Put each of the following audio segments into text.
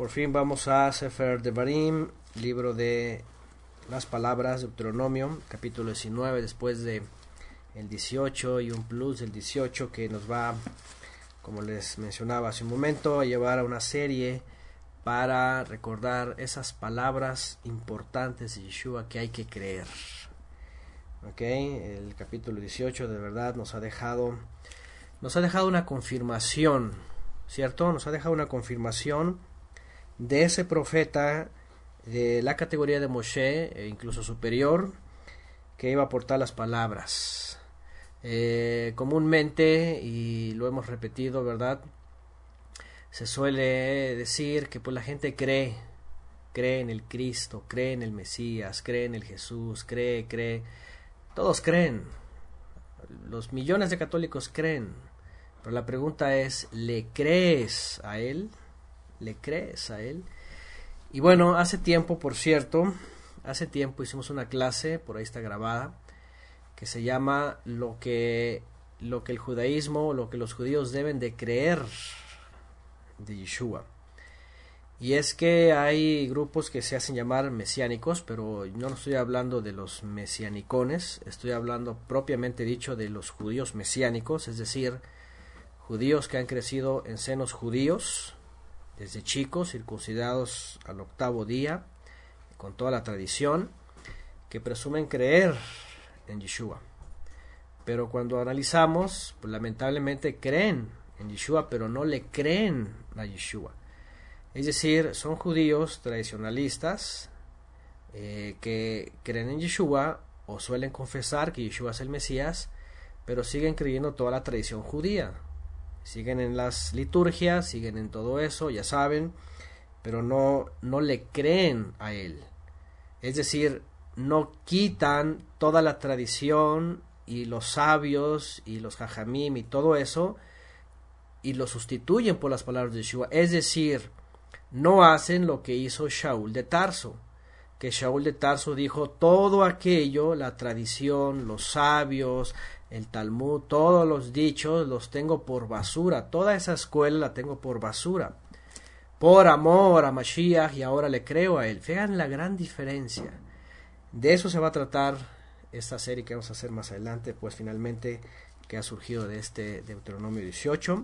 Por fin vamos a Sefer Devarim, libro de las palabras de Deuteronomio, capítulo 19, después de el 18 y un plus del 18 que nos va, como les mencionaba hace un momento, a llevar a una serie para recordar esas palabras importantes de Yeshua que hay que creer. Ok, el capítulo 18 de verdad nos ha dejado nos ha dejado una confirmación, ¿cierto? Nos ha dejado una confirmación de ese profeta de la categoría de Moshe, e incluso superior, que iba a aportar las palabras. Eh, comúnmente, y lo hemos repetido, ¿verdad? Se suele decir que pues la gente cree, cree en el Cristo, cree en el Mesías, cree en el Jesús, cree, cree. Todos creen. Los millones de católicos creen. Pero la pregunta es, ¿le crees a Él? ¿Le crees a Él? Y bueno, hace tiempo, por cierto, hace tiempo hicimos una clase, por ahí está grabada, que se llama lo que, lo que el judaísmo, lo que los judíos deben de creer de Yeshua. Y es que hay grupos que se hacen llamar mesiánicos, pero no estoy hablando de los mesianicones, estoy hablando propiamente dicho de los judíos mesiánicos, es decir, judíos que han crecido en senos judíos, desde chicos, circuncidados al octavo día, con toda la tradición, que presumen creer en Yeshua. Pero cuando analizamos, pues lamentablemente creen en Yeshua, pero no le creen a Yeshua. Es decir, son judíos tradicionalistas eh, que creen en Yeshua o suelen confesar que Yeshua es el Mesías, pero siguen creyendo toda la tradición judía, siguen en las liturgias, siguen en todo eso, ya saben, pero no, no le creen a él. Es decir, no quitan toda la tradición y los sabios y los jajamim y todo eso y lo sustituyen por las palabras de Yeshua. Es decir, no hacen lo que hizo Shaul de Tarso, que Shaul de Tarso dijo todo aquello, la tradición, los sabios, el Talmud, todos los dichos los tengo por basura, toda esa escuela la tengo por basura. Por amor a Mashiach y ahora le creo a él. Vean la gran diferencia. De eso se va a tratar esta serie que vamos a hacer más adelante, pues finalmente que ha surgido de este Deuteronomio 18.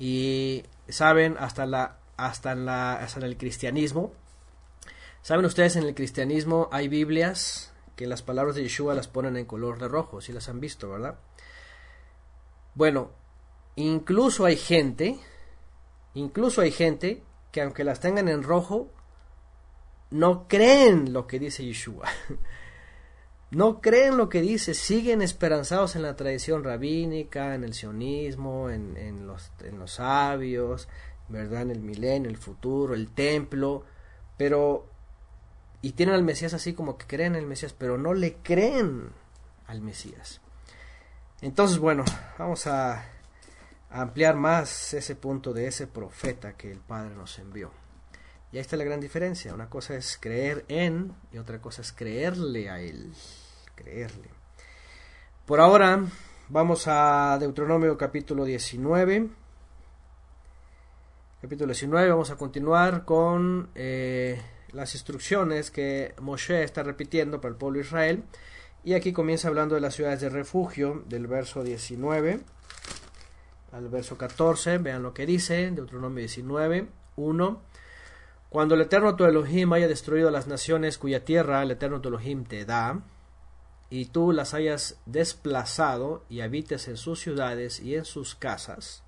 Y saben, hasta, la, hasta, hasta en el cristianismo, saben ustedes, en el cristianismo hay Biblias que las palabras de Yeshua las ponen en color de rojo, si las han visto, ¿verdad? Bueno, incluso hay gente, incluso hay gente que aunque las tengan en rojo, no creen lo que dice Yeshua. No creen lo que dice, siguen esperanzados en la tradición rabínica, en el sionismo, en, en, los, en los sabios, ¿verdad? En el milenio, el futuro, el templo, pero y tienen al Mesías así como que creen en el Mesías, pero no le creen al Mesías. Entonces, bueno, vamos a, ampliar más ese punto de ese profeta que el Padre nos envió. Y ahí está la gran diferencia. Una cosa es creer en y otra cosa es creerle a Él. Creerle. Por ahora vamos a Deuteronomio capítulo 19. Capítulo 19, vamos a continuar con... Eh, las instrucciones que Moshe está repitiendo para el pueblo de Israel. Y aquí comienza hablando de las ciudades de refugio, del verso 19 al verso 14. Vean lo que dice, Deuteronomio 19, 1. Cuando el Eterno tu Elohim haya destruido las naciones cuya tierra el Eterno tu Elohim te da, y tú las hayas desplazado y habites en sus ciudades y en sus casas,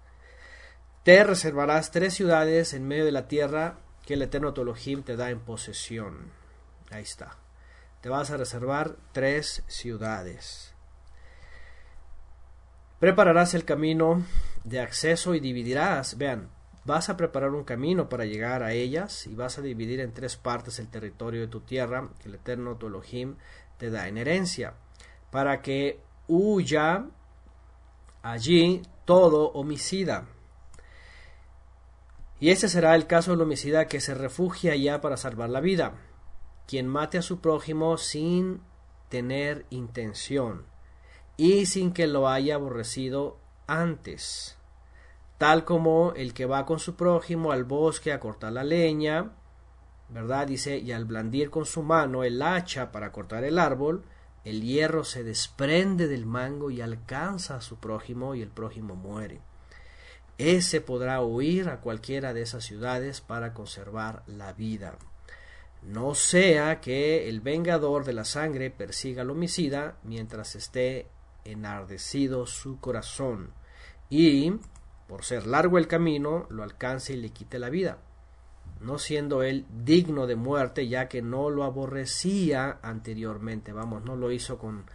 te reservarás tres ciudades en medio de la tierra que el Eterno Elohim te da en posesión. Ahí está. Te vas a reservar tres ciudades. Prepararás el camino de acceso y dividirás, vean, vas a preparar un camino para llegar a ellas y vas a dividir en tres partes el territorio de tu tierra que el Eterno tu Elohim te da en herencia, para que huya allí todo homicida. Y ese será el caso del homicida que se refugia allá para salvar la vida, quien mate a su prójimo sin tener intención y sin que lo haya aborrecido antes, tal como el que va con su prójimo al bosque a cortar la leña, ¿verdad? Dice, y al blandir con su mano el hacha para cortar el árbol, el hierro se desprende del mango y alcanza a su prójimo y el prójimo muere. Ese podrá huir a cualquiera de esas ciudades para conservar la vida. No sea que el vengador de la sangre persiga al homicida mientras esté enardecido su corazón y, por ser largo el camino, lo alcance y le quite la vida, no siendo él digno de muerte ya que no lo aborrecía anteriormente, vamos, no lo hizo con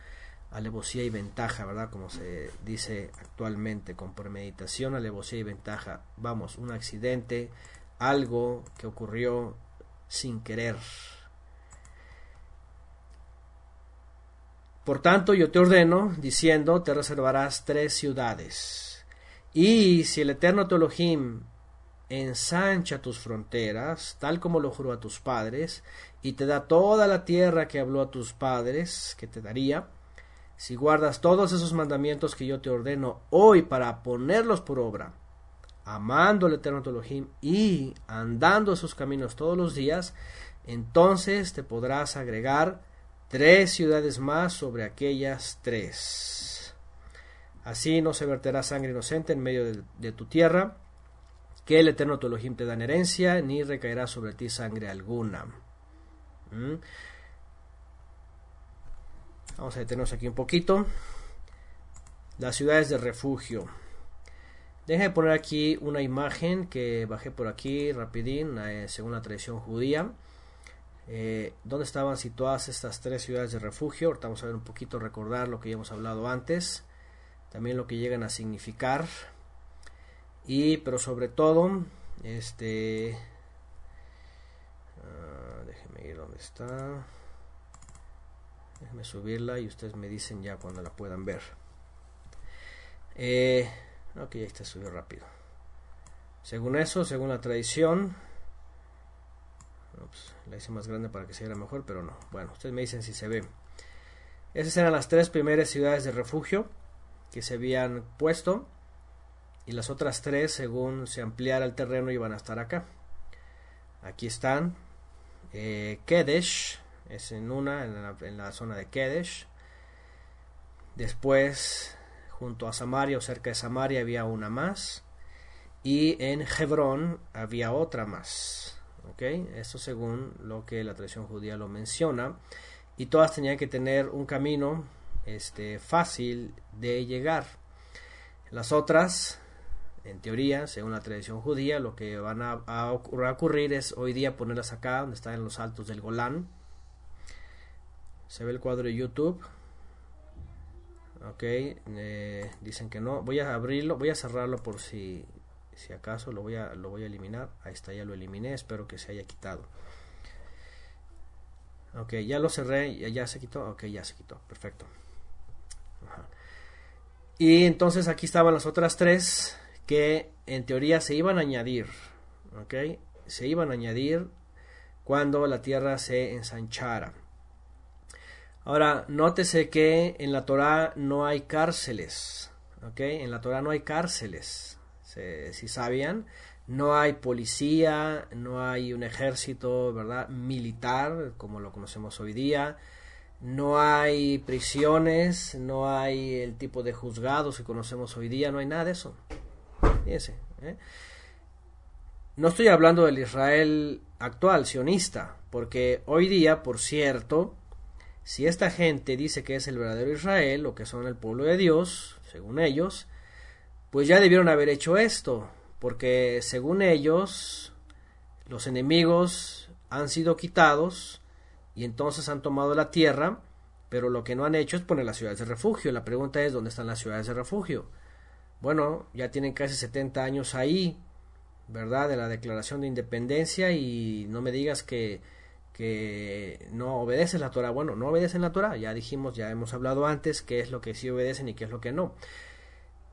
alevosía y ventaja, ¿verdad? Como se dice actualmente, con premeditación, alevosía y ventaja, vamos, un accidente, algo que ocurrió sin querer. Por tanto, yo te ordeno, diciendo, te reservarás tres ciudades. Y si el eterno Teologim ensancha tus fronteras, tal como lo juró a tus padres, y te da toda la tierra que habló a tus padres, que te daría, si guardas todos esos mandamientos que yo te ordeno hoy para ponerlos por obra, amando al eterno Teologim y andando esos caminos todos los días, entonces te podrás agregar tres ciudades más sobre aquellas tres. Así no se verterá sangre inocente en medio de, tu tierra, que el eterno tu Elohim te da en herencia, ni recaerá sobre ti sangre alguna. ¿Mm? Vamos a detenernos aquí un poquito. Las ciudades de refugio. Deje poner aquí una imagen que bajé por aquí rapidín, eh, según la tradición judía. Eh, dónde estaban situadas estas tres ciudades de refugio. Ahorita vamos a ver un poquito, recordar lo que ya hemos hablado antes, también lo que llegan a significar. Y, pero sobre todo, este. Uh, ir donde está. Déjeme subirla y ustedes me dicen ya cuando la puedan ver. Eh, ok, ya está subido rápido. Según eso, según la tradición, la hice más grande para que se viera mejor, pero no. Bueno, ustedes me dicen si se ve. Esas eran las tres primeras ciudades de refugio que se habían puesto. Y las otras tres, según se ampliara el terreno, iban a estar acá. Aquí están. Eh, Kedesh es en una, en la, zona de Kedesh. Después, junto a Samaria o cerca de Samaria, había una más. Y en Hebrón había otra más. Esto según lo que la tradición judía lo menciona. Y todas tenían que tener un camino este, fácil de llegar. Las otras, en teoría, según la tradición judía, lo que van a, ocurrir es hoy día ponerlas acá, donde están en los altos del Golán. Se ve el cuadro de YouTube. Ok, eh, dicen que no. Voy a abrirlo, voy a cerrarlo por si si acaso lo voy a lo voy a eliminar. Ahí está ya lo eliminé espero que se haya quitado. Ok ya lo cerré ya, ya se quitó. Ok ya se quitó perfecto. Y entonces aquí estaban las otras tres que en teoría se iban a añadir. Ok se iban a añadir cuando la tierra se ensanchara ahora nótese que en la Torah no hay cárceles ok en la Torah no hay cárceles si sabían, no hay policía, no hay un ejército, ¿verdad? Militar, como lo conocemos hoy día, no hay prisiones, no hay el tipo de juzgados que conocemos hoy día, no hay nada de eso. Fíjense, ¿eh? No estoy hablando del Israel actual, sionista, porque hoy día, por cierto, si esta gente dice que es el verdadero Israel o que son el pueblo de Dios, según ellos, pues ya debieron haber hecho esto, porque según ellos, los enemigos han sido quitados y entonces han tomado la tierra, pero lo que no han hecho es poner las ciudades de refugio. La pregunta es, ¿dónde están las ciudades de refugio? Bueno, ya tienen casi 70 años ahí, ¿verdad? De la Declaración de Independencia y no me digas que, que no obedeces la Torah. Bueno, no obedecen la Torah, ya dijimos, ya hemos hablado antes qué es lo que sí obedecen y qué es lo que no.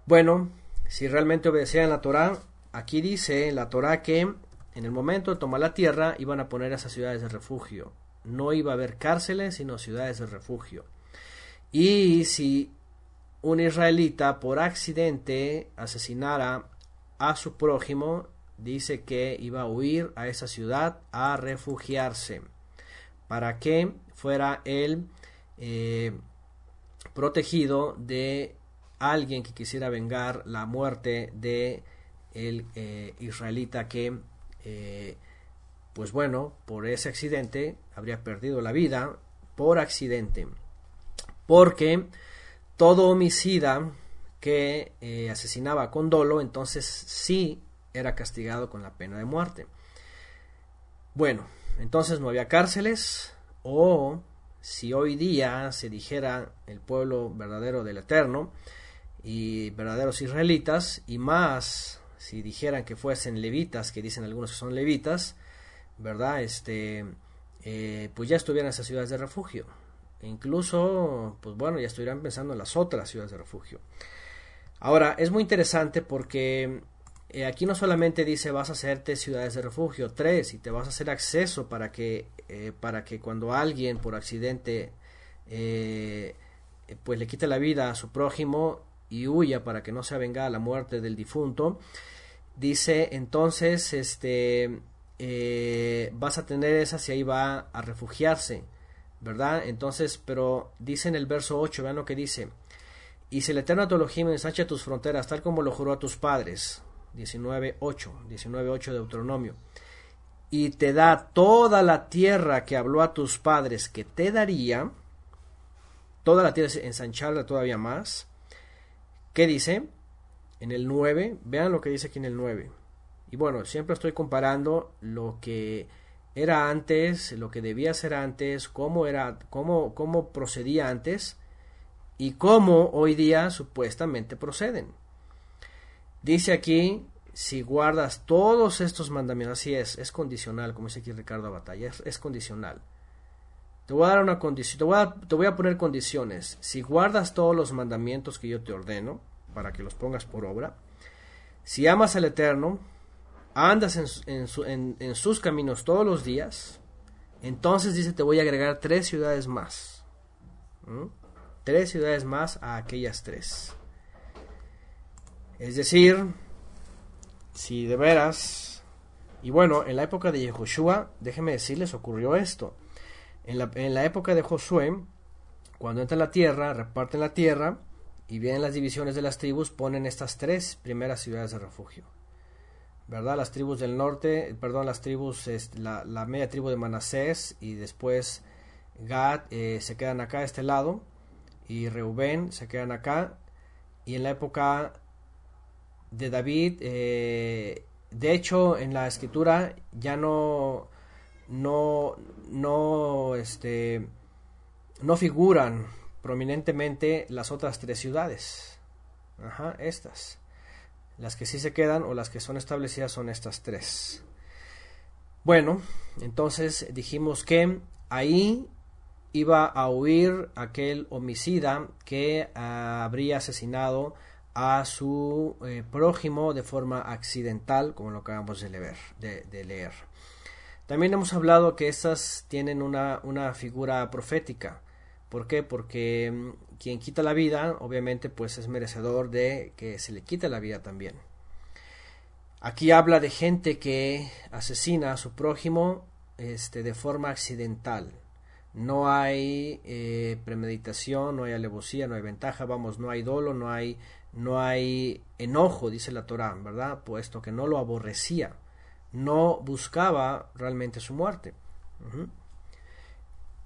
Bueno, si realmente obedecían la Torah, aquí dice la Torah que en el momento de tomar la tierra iban a poner esas ciudades de refugio. No iba a haber cárceles, sino ciudades de refugio. Y si un israelita por accidente asesinara a su prójimo, dice que iba a huir a esa ciudad a refugiarse para que fuera él eh, protegido de alguien que quisiera vengar la muerte de el eh, israelita que eh, pues bueno por ese accidente habría perdido la vida por accidente porque todo homicida que asesinaba con dolo entonces sí era castigado con la pena de muerte. Bueno, entonces no había cárceles o si hoy día se dijera el pueblo verdadero del Eterno y verdaderos israelitas y más si dijeran que fuesen levitas, que dicen algunos que son levitas, ¿verdad? Este, eh, pues ya estuvieran esas ciudades de refugio. E incluso, pues bueno, ya estuvieran pensando en las otras ciudades de refugio. Ahora, es muy interesante porque eh, aquí no solamente dice vas a hacerte ciudades de refugio, tres, y te vas a hacer acceso para que, eh, para que cuando alguien por accidente eh, pues le quite la vida a su prójimo y huya para que no se avenga la muerte del difunto, dice entonces este vas a tener esas y ahí va a refugiarse, ¿verdad? Entonces, pero dice en el verso 8, vean lo que dice, y si el Eterno te ensancha tus fronteras, tal como lo juró a tus padres, 19.8, 19.8 de Deuteronomio. Y te da toda la tierra que habló a tus padres que te daría, toda la tierra, ensancharla todavía más. ¿Qué dice? En el 9, vean lo que dice aquí en el 9. Y bueno, siempre estoy comparando lo que era antes, lo que debía ser antes, cómo era, cómo, cómo procedía antes y cómo hoy día supuestamente proceden. Dice aquí, si guardas todos estos mandamientos, así es, es condicional, como dice aquí Ricardo Batalla, es, condicional. Te voy a dar una condición, te voy a, te voy a poner condiciones. Si guardas todos los mandamientos que yo te ordeno, para que los pongas por obra, si amas al Eterno, andas en, en sus caminos todos los días, entonces dice, te voy a agregar tres ciudades más. Tres ciudades más a aquellas tres. Es decir, si de veras... Y bueno, en la época de Yehoshua, déjenme decirles, ocurrió esto. En la, en la época de Josué, cuando entra la tierra, reparten la tierra y vienen las divisiones de las tribus, ponen estas tres primeras ciudades de refugio. ¿Verdad? Las tribus del norte, perdón, las tribus, la, la media tribu de Manasés y después Gad eh, se quedan acá a este lado y Reubén se quedan acá. Y en la época de David, eh, de hecho, en la escritura ya no, no, no, este, no figuran prominentemente las otras tres ciudades. Ajá, estas. Las que sí se quedan o las que son establecidas son estas tres. Bueno, entonces dijimos que ahí iba a huir aquel homicida que habría asesinado a su eh, prójimo de forma accidental, como lo acabamos de leer. También hemos hablado que estas tienen una, una figura profética. ¿Por qué? Porque mm, quien quita la vida, obviamente, pues es merecedor de que se le quite la vida también. Aquí habla de gente que asesina a su prójimo este, de forma accidental. No hay eh, premeditación, no hay alevosía, no hay ventaja, vamos, no hay dolo, no hay no hay enojo, dice la Torá, ¿verdad? Puesto que no lo aborrecía, no buscaba realmente su muerte.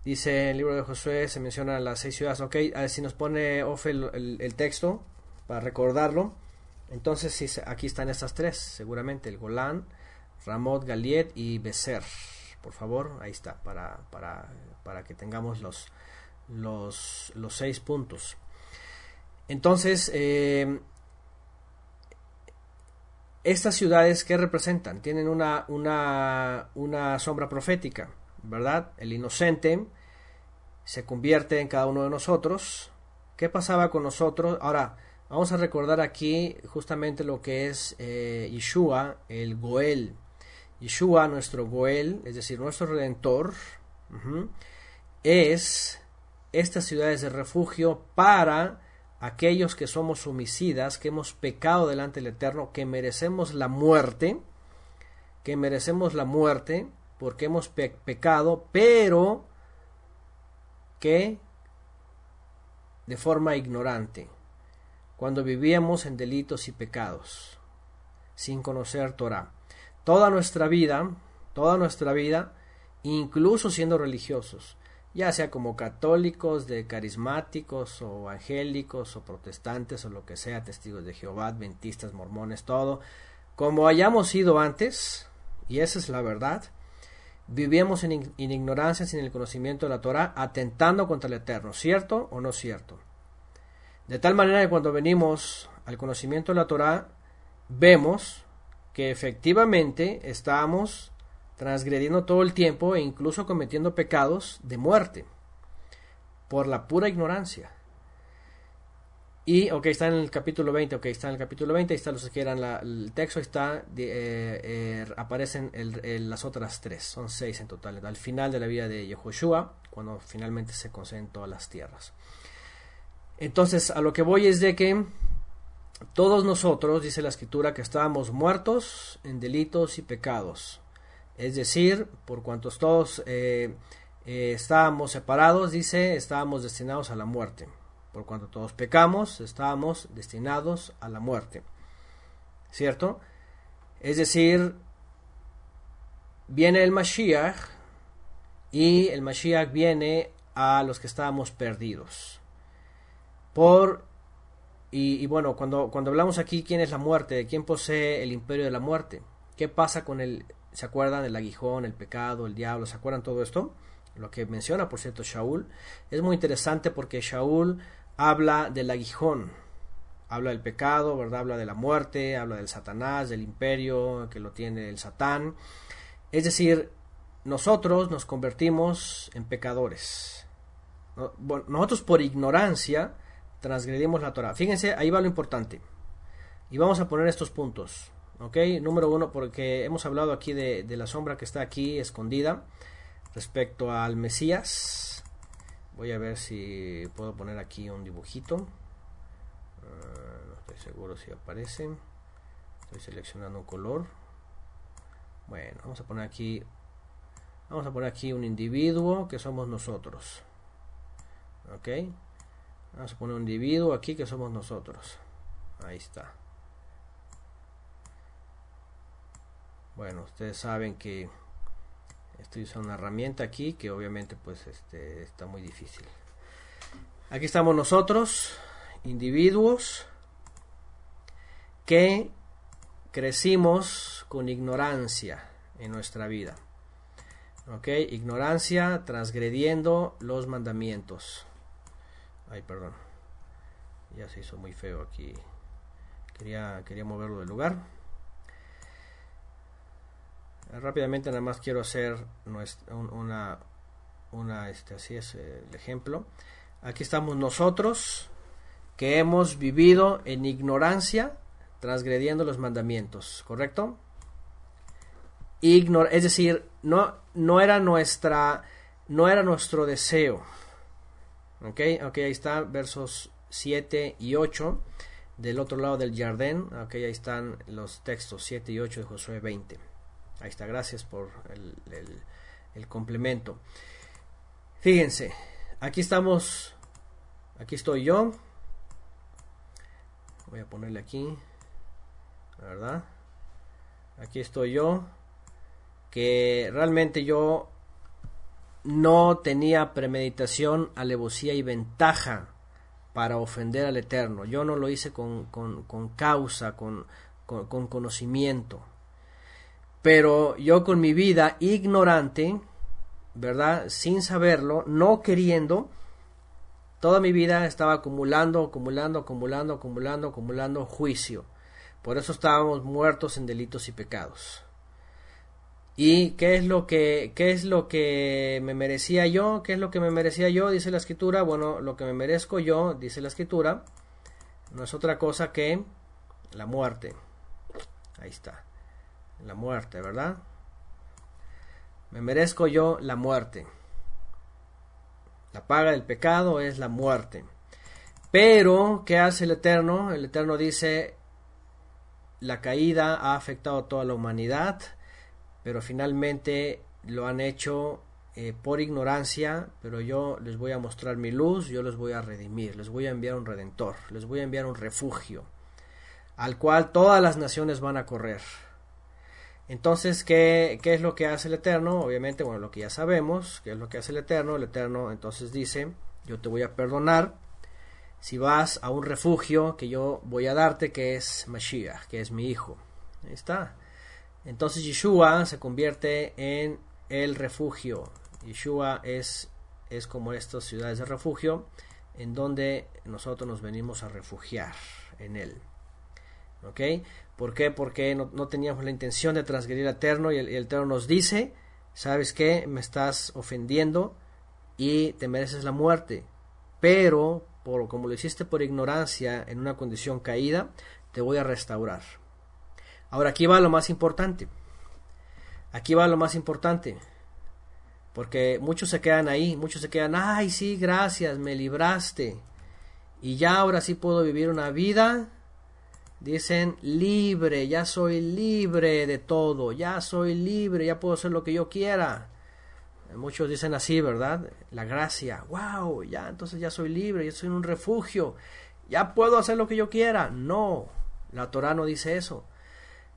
Dice el libro de Josué, se mencionan las seis ciudades, ok, a ver si nos pone Ofe el, texto para recordarlo. Entonces, aquí están estas tres, seguramente, el Golán, Ramot, Galiet y Becer. Por favor, ahí está, para, para, para que tengamos los, los, los seis puntos. Entonces, eh, estas ciudades, ¿qué representan? Tienen una, una, una sombra profética, ¿verdad? El inocente se convierte en cada uno de nosotros. ¿Qué pasaba con nosotros? Ahora, vamos a recordar aquí justamente lo que es eh, Yeshua, el Goel. Yeshua, nuestro Goel, es decir, nuestro Redentor, es estas ciudades de refugio para aquellos que somos homicidas, que hemos pecado delante del Eterno, que merecemos la muerte, que merecemos la muerte porque hemos pecado, pero que de forma ignorante, cuando vivíamos en delitos y pecados, sin conocer Torah. Toda nuestra vida, toda nuestra vida, incluso siendo religiosos, ya sea como católicos, de carismáticos o evangélicos o protestantes o lo que sea, testigos de Jehová, adventistas, mormones, todo, como hayamos sido antes, y esa es la verdad, vivíamos en, ignorancia sin el conocimiento de la Torah, atentando contra el Eterno, ¿cierto o no cierto? De tal manera que cuando venimos al conocimiento de la Torah, vemos que efectivamente estamos transgrediendo todo el tiempo e incluso cometiendo pecados de muerte por la pura ignorancia. Y, ok, está en el capítulo 20, ok, está en el capítulo 20, ahí está los que quieran el texto, está, eh, eh, aparecen las otras tres, son seis en total, al final de la vida de Yehoshua, cuando finalmente se conceden todas las tierras. Entonces, a lo que voy es de que todos nosotros, dice la escritura, que estábamos muertos en delitos y pecados, es decir, por cuantos todos eh, eh, estábamos separados, dice, estábamos destinados a la muerte. Por cuanto todos pecamos, estábamos destinados a la muerte. ¿Cierto? Es decir, viene el Mashiach y el Mashiach viene a los que estábamos perdidos. Por y, bueno, cuando, cuando hablamos aquí quién es la muerte, quién posee el imperio de la muerte, qué pasa con el ¿Se acuerdan del aguijón, el pecado, el diablo? ¿Se acuerdan todo esto? Lo que menciona, por cierto, Shaul. Es muy interesante porque Shaul habla del aguijón, habla del pecado, ¿verdad? Habla de la muerte, habla del Satanás, del imperio que lo tiene el Satán. Es decir, nosotros nos convertimos en pecadores. nosotros por ignorancia transgredimos la Torah. Fíjense, ahí va lo importante. Y vamos a poner estos puntos. ¿Ok? Número uno, porque hemos hablado aquí de, la sombra que está aquí escondida respecto al Mesías. Voy a ver si puedo poner aquí un dibujito. Ah, no estoy seguro si aparece. Estoy seleccionando un color. Bueno, vamos a poner aquí. Vamos a poner aquí un individuo que somos nosotros. ¿Ok? Vamos a poner un individuo aquí que somos nosotros. Ahí está. Bueno, ustedes saben que estoy usando una herramienta aquí que obviamente pues este, está muy difícil. Aquí estamos nosotros, individuos que crecimos con ignorancia en nuestra vida. ¿Ok? Ignorancia transgrediendo los mandamientos. Ay, perdón. Ya se hizo muy feo aquí. Quería, quería moverlo del lugar. Rápidamente nada más quiero hacer una, una este, así es el ejemplo. Aquí estamos nosotros que hemos vivido en ignorancia transgrediendo los mandamientos, ¿correcto? Ignor es decir, no, no era nuestra no era nuestro deseo. ¿Ok? Ok, ahí está, versos 7 y 8 del otro lado del jardín. Ok, ahí están los textos 7 y 8 de Josué 20. Ahí está, gracias por el, complemento. Fíjense, aquí estamos, aquí estoy yo. Voy a ponerle aquí, ¿verdad? Aquí estoy yo, que realmente yo no tenía premeditación, alevosía y ventaja para ofender al Eterno. Yo no lo hice con, causa, con, con conocimiento. Pero yo con mi vida ignorante, ¿verdad? Sin saberlo, no queriendo, toda mi vida estaba acumulando, acumulando, acumulando, acumulando, acumulando juicio. Por eso estábamos muertos en delitos y pecados. ¿Y qué es lo que qué es lo que me merecía yo? ¿Qué es lo que me merecía yo? Dice la escritura. Bueno, lo que me merezco yo, dice la escritura, no es otra cosa que la muerte. Ahí está. La muerte, ¿verdad? Me merezco yo la muerte. La paga del pecado es la muerte. Pero, ¿qué hace el Eterno? El Eterno dice, la caída ha afectado a toda la humanidad, pero finalmente lo han hecho eh, por ignorancia, pero yo les voy a mostrar mi luz, yo les voy a redimir, les voy a enviar un redentor, les voy a enviar un refugio, al cual todas las naciones van a correr. Entonces, ¿qué, ¿qué, es lo que hace el Eterno? Obviamente, bueno, lo que ya sabemos, ¿qué es lo que hace el Eterno? El Eterno entonces dice, yo te voy a perdonar si vas a un refugio que yo voy a darte, que es Mashiach, que es mi hijo. Ahí está. Entonces Yeshua se convierte en el refugio. Yeshua es, es como estas ciudades de refugio en donde nosotros nos venimos a refugiar en él. ¿Ok? ¿Por qué? Porque no, teníamos la intención de transgredir al Eterno y el, Eterno nos dice, ¿sabes qué? Me estás ofendiendo y te mereces la muerte. Pero, por, como lo hiciste por ignorancia en una condición caída, te voy a restaurar. Ahora aquí va lo más importante. Aquí va lo más importante. Porque muchos se quedan ahí, muchos se quedan, ay, sí, gracias, me libraste. Y ya ahora sí puedo vivir una vida Dicen libre, ya soy libre de todo, ya soy libre, ya puedo hacer lo que yo quiera. Muchos dicen así, ¿verdad? La gracia, wow, ya entonces ya soy libre, ya soy un refugio, ya puedo hacer lo que yo quiera. No, la Torah no dice eso.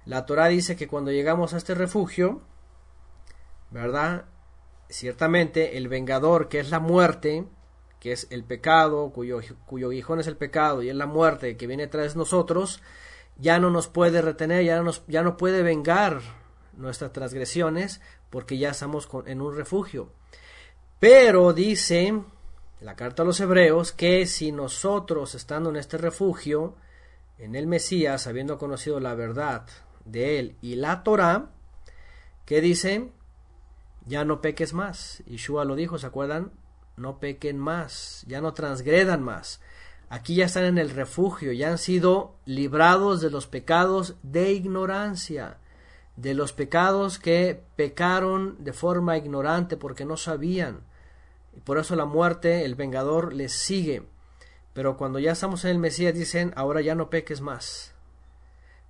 La Torah dice que cuando llegamos a este refugio, ¿verdad? Ciertamente el vengador, que es la muerte, que es el pecado, cuyo, cuyo guijón es el pecado y es la muerte que viene tras nosotros, ya no nos puede retener, ya no, ya no puede vengar nuestras transgresiones, porque ya estamos en un refugio. Pero dice la carta a los hebreos que si nosotros, estando en este refugio, en el Mesías, habiendo conocido la verdad de él y la Torah, que dice, ya no peques más. Yeshua lo dijo, ¿se acuerdan? No pequen más, ya no transgredan más. Aquí ya están en el refugio, ya han sido librados de los pecados de ignorancia, de los pecados que pecaron de forma ignorante porque no sabían. Y por eso la muerte, el vengador, les sigue. Pero cuando ya estamos en el Mesías dicen, ahora ya no peques más.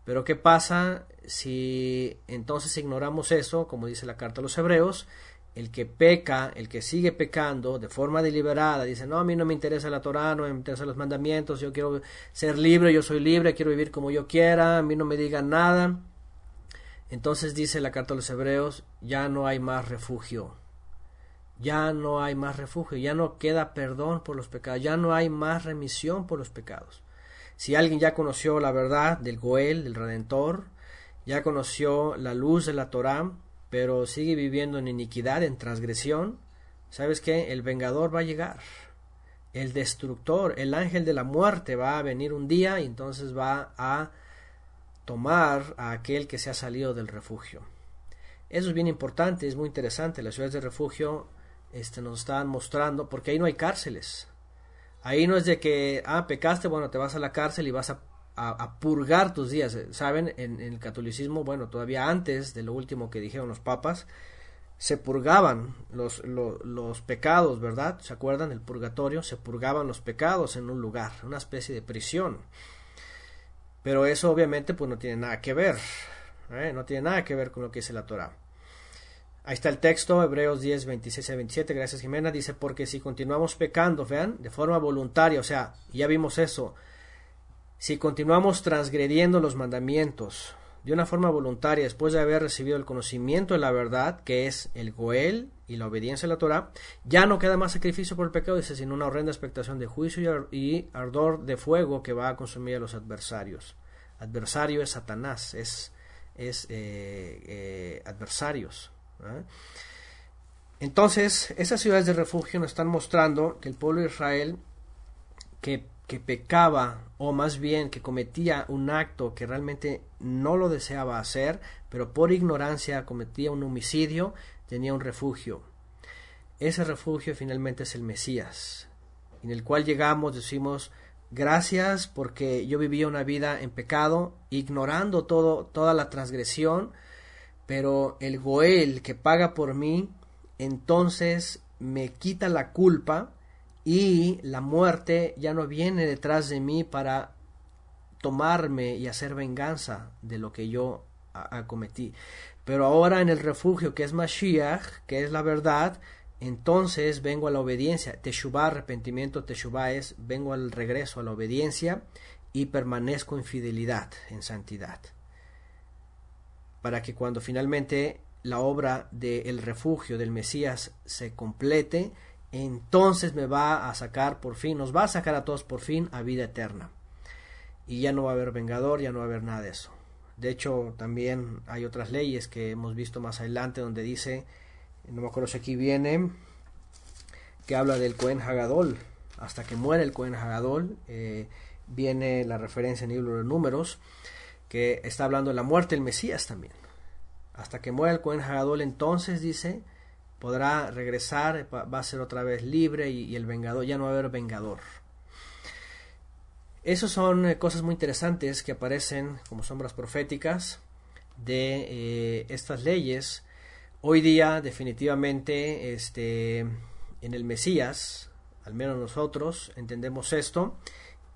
Pero ¿qué pasa si entonces ignoramos eso, como dice la carta a los hebreos, el que peca, el que sigue pecando de forma deliberada, dice, no, a mí no me interesa la Torah, no me interesan los mandamientos, yo quiero ser libre, yo soy libre, quiero vivir como yo quiera, a mí no me digan nada. Entonces dice la carta de los hebreos, ya no hay más refugio, ya no hay más refugio, ya no queda perdón por los pecados, ya no hay más remisión por los pecados. Si alguien ya conoció la verdad del Goel, del Redentor, ya conoció la luz de la Torah, pero sigue viviendo en iniquidad, en transgresión, ¿sabes qué? El vengador va a llegar. El destructor, el ángel de la muerte va a venir un día y entonces va a tomar a aquel que se ha salido del refugio. Eso es bien importante, es muy interesante. Las ciudades de refugio este, nos están mostrando, porque ahí no hay cárceles. Ahí no es de que, ah, pecaste, bueno, te vas a la cárcel y vas a a, purgar tus días. Eh, Saben, en, el catolicismo, bueno, todavía antes de lo último que dijeron los papas, se purgaban los, los, pecados, ¿verdad? ¿Se acuerdan? El purgatorio, se purgaban los pecados en un lugar, una especie de prisión. Pero eso obviamente pues no tiene nada que ver, ¿eh? no tiene nada que ver con lo que dice la Torah. Ahí está el texto, Hebreos 10, 26 a 27, gracias Jimena, dice, porque si continuamos pecando, vean, de forma voluntaria, o sea, ya vimos eso, si continuamos transgrediendo los mandamientos de una forma voluntaria después de haber recibido el conocimiento de la verdad, que es el Goel y la obediencia a la Torah, ya no queda más sacrificio por el pecado, dice, sino una horrenda expectación de juicio y ardor de fuego que va a consumir a los adversarios. Adversario es Satanás, es, es eh, eh, adversarios. Entonces, esas ciudades de refugio nos están mostrando que el pueblo de Israel que que pecaba o más bien que cometía un acto que realmente no lo deseaba hacer, pero por ignorancia cometía un homicidio, tenía un refugio. Ese refugio finalmente es el Mesías, en el cual llegamos, decimos, gracias porque yo vivía una vida en pecado, ignorando todo, toda la transgresión, pero el Goel que paga por mí, entonces me quita la culpa y la muerte ya no viene detrás de mí para tomarme y hacer venganza de lo que yo acometí. Pero ahora en el refugio que es Mashiach, que es la verdad, entonces vengo a la obediencia. Teshuvah, arrepentimiento, Teshuvah es vengo al regreso a la obediencia y permanezco en fidelidad, en santidad. Para que cuando finalmente la obra del refugio del Mesías se complete, entonces me va a sacar por fin, nos va a sacar a todos por fin a vida eterna. Y ya no va a haber vengador, ya no va a haber nada de eso. De hecho, también hay otras leyes que hemos visto más adelante donde dice, no me acuerdo si aquí viene, que habla del Cohen Hagadol. Hasta que muere el Cohen Hagadol, eh, viene la referencia en el libro de números, que está hablando de la muerte del Mesías también hasta que muera el Cohen Hagadol, entonces dice, podrá regresar, va a ser otra vez libre y, el vengador, ya no va a haber vengador. Esas son eh, cosas muy interesantes que aparecen como sombras proféticas de eh, estas leyes. Hoy día, definitivamente, este, en el Mesías, al menos nosotros entendemos esto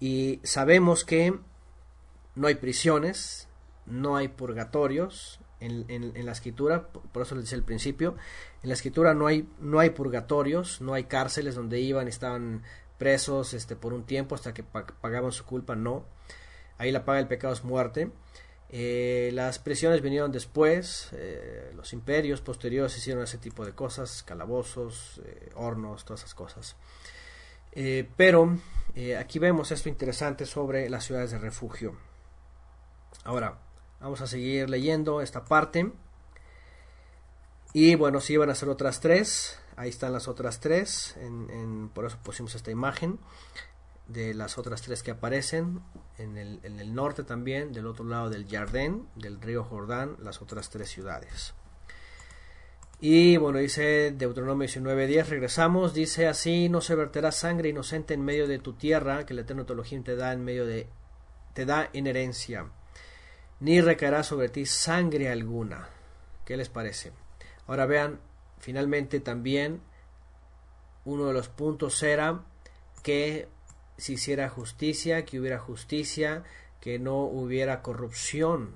y sabemos que no hay prisiones, no hay purgatorios, en, la escritura, por eso les decía al principio, en la escritura no hay, no hay purgatorios, no hay cárceles donde iban y estaban presos este, por un tiempo hasta que pagaban su culpa, no. Ahí la paga el pecado es muerte. Eh, las prisiones vinieron después, eh, los imperios posteriores hicieron ese tipo de cosas, calabozos, eh, hornos, todas esas cosas. pero aquí vemos esto interesante sobre las ciudades de refugio. Ahora, Vamos a seguir leyendo esta parte. Y bueno, si iban a ser otras tres. Ahí están las otras tres. En, por eso pusimos esta imagen de las otras tres que aparecen. En el, norte también, del otro lado del Jardín, del río Jordán, las otras tres ciudades. Y bueno, dice Deuteronomio 19.10, regresamos, dice así, no se verterá sangre inocente en medio de tu tierra, que el Eterno Teologín te da en medio de, te da en ni recaerá sobre ti sangre alguna. ¿Qué les parece? Ahora vean, finalmente también uno de los puntos era que se hiciera justicia, que hubiera justicia, que no hubiera corrupción,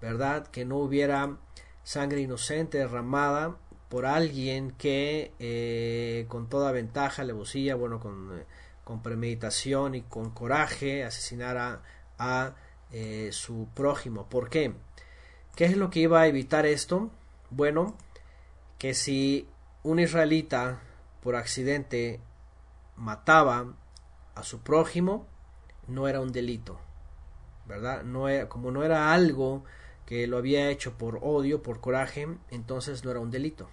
¿verdad? Que no hubiera sangre inocente derramada por alguien que eh, con toda ventaja, alevosía, bueno, con, eh, con premeditación y con coraje asesinara a eh, su prójimo. ¿Por qué? ¿Qué es lo que iba a evitar esto? Bueno, que si un israelita por accidente mataba a su prójimo, no era un delito, ¿verdad? No era, como no era algo que lo había hecho por odio, por coraje, entonces no era un delito.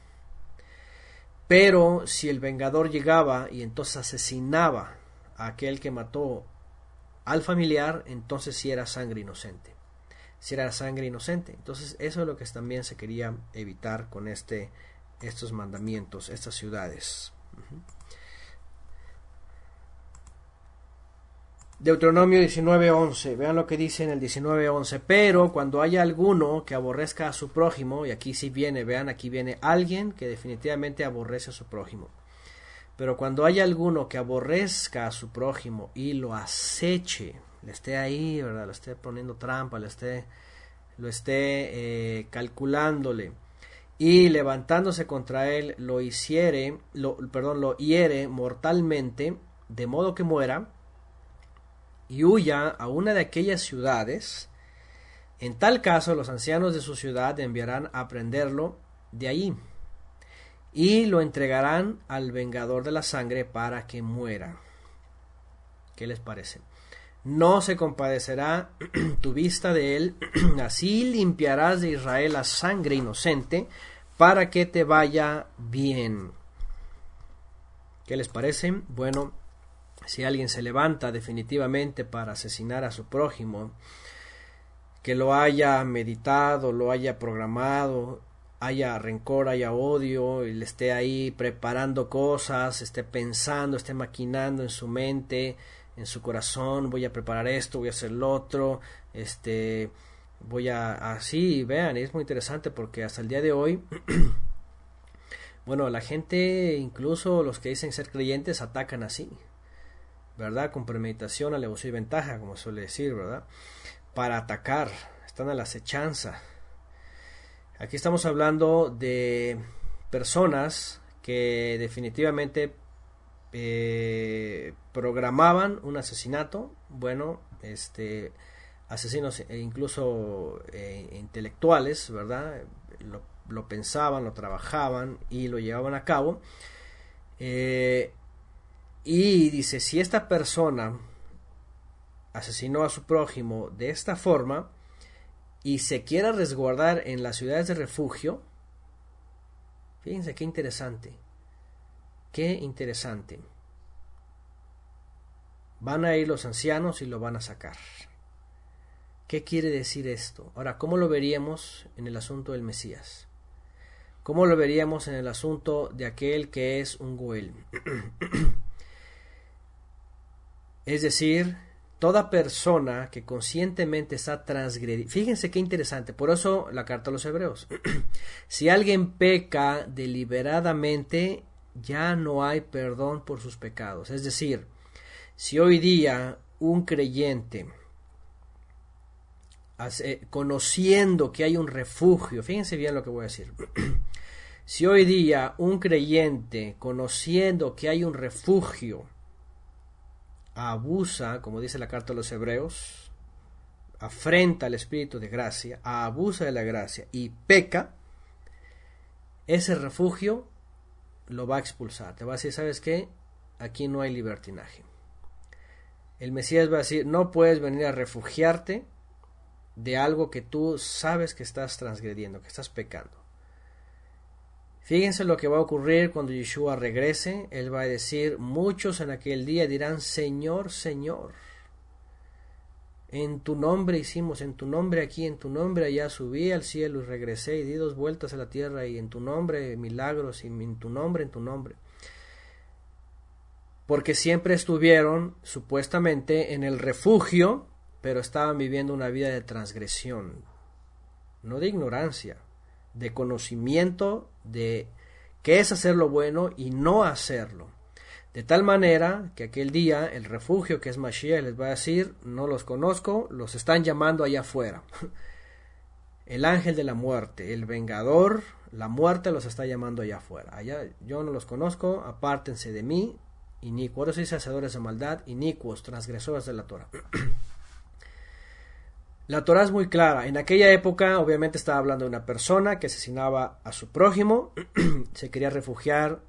Pero si el vengador llegaba y entonces asesinaba a aquel que mató al familiar, entonces si era sangre inocente. Si era sangre inocente. Entonces eso es lo que también se quería evitar con este, estos mandamientos, estas ciudades. Deuteronomio 19:11, vean lo que dice en el 19:11, pero cuando haya alguno que aborrezca a su prójimo, y aquí sí viene, vean, aquí viene alguien que definitivamente aborrece a su prójimo, pero cuando hay alguno que aborrezca a su prójimo y lo aceche, le esté ahí, ¿verdad? Lo esté poniendo trampa, le esté, lo esté eh, calculándole y levantándose contra él lo hiciere, lo, perdón, lo hiere mortalmente, de modo que muera, y huya a una de aquellas ciudades, en tal caso los ancianos de su ciudad enviarán a prenderlo de allí y lo entregarán al vengador de la sangre para que muera. ¿Qué les parece? No se compadecerá tu vista de él, así limpiarás de Israel la sangre inocente para que te vaya bien. ¿Qué les parece? Bueno, si alguien se levanta definitivamente para asesinar a su prójimo, que lo haya meditado, lo haya programado, haya rencor, haya odio, y le esté ahí preparando cosas, esté pensando, esté maquinando en su mente, en su corazón, voy a preparar esto, voy a hacer lo otro, este, voy a, así, vean, es muy interesante porque hasta el día de hoy, bueno, la gente, incluso los que dicen ser creyentes, atacan así, ¿verdad? Con premeditación, alevosía y ventaja, como suele decir, ¿verdad? Para atacar, están a la acechanza. Aquí estamos hablando de personas que definitivamente eh, programaban un asesinato, bueno, este, asesinos e incluso eh, intelectuales, ¿verdad? Lo, pensaban, lo trabajaban y lo llevaban a cabo. Eh, y dice, si esta persona asesinó a su prójimo de esta forma y se quiera resguardar en las ciudades de refugio, fíjense qué interesante. Qué interesante. Van a ir los ancianos y lo van a sacar. ¿Qué quiere decir esto? Ahora, ¿cómo lo veríamos en el asunto del Mesías? ¿Cómo lo veríamos en el asunto de aquel que es un Goel? es decir, toda persona que conscientemente está transgrediendo. Fíjense qué interesante, por eso la carta a los hebreos. si alguien peca deliberadamente, ya no hay perdón por sus pecados. Es decir, si hoy día un creyente, conociendo que hay un refugio, fíjense bien lo que voy a decir, si hoy día un creyente, conociendo que hay un refugio, abusa, como dice la carta de los hebreos, afrenta al Espíritu de gracia, abusa de la gracia y peca, ese refugio lo va a expulsar. Te va a decir, ¿sabes qué? Aquí no hay libertinaje. El Mesías va a decir, no puedes venir a refugiarte de algo que tú sabes que estás transgrediendo, que estás pecando. Fíjense lo que va a ocurrir cuando Yeshua regrese. Él va a decir, muchos en aquel día dirán, Señor, Señor. En tu nombre hicimos, en tu nombre aquí, en tu nombre allá subí al cielo y regresé y di dos vueltas a la tierra y en tu nombre milagros y en tu nombre, en tu nombre. Porque siempre estuvieron supuestamente en el refugio, pero estaban viviendo una vida de transgresión, no de ignorancia, de conocimiento de qué es hacer lo bueno y no hacerlo. De tal manera que aquel día el refugio que es Mashiach les va a decir, no los conozco, los están llamando allá afuera. El ángel de la muerte, el vengador, la muerte los está llamando allá afuera. Allá yo no los conozco, apártense de mí, inicuos, y hacedores de maldad, inicuos, transgresores de la Torah. La Torah es muy clara. En aquella época, obviamente, estaba hablando de una persona que asesinaba a su prójimo, se quería refugiar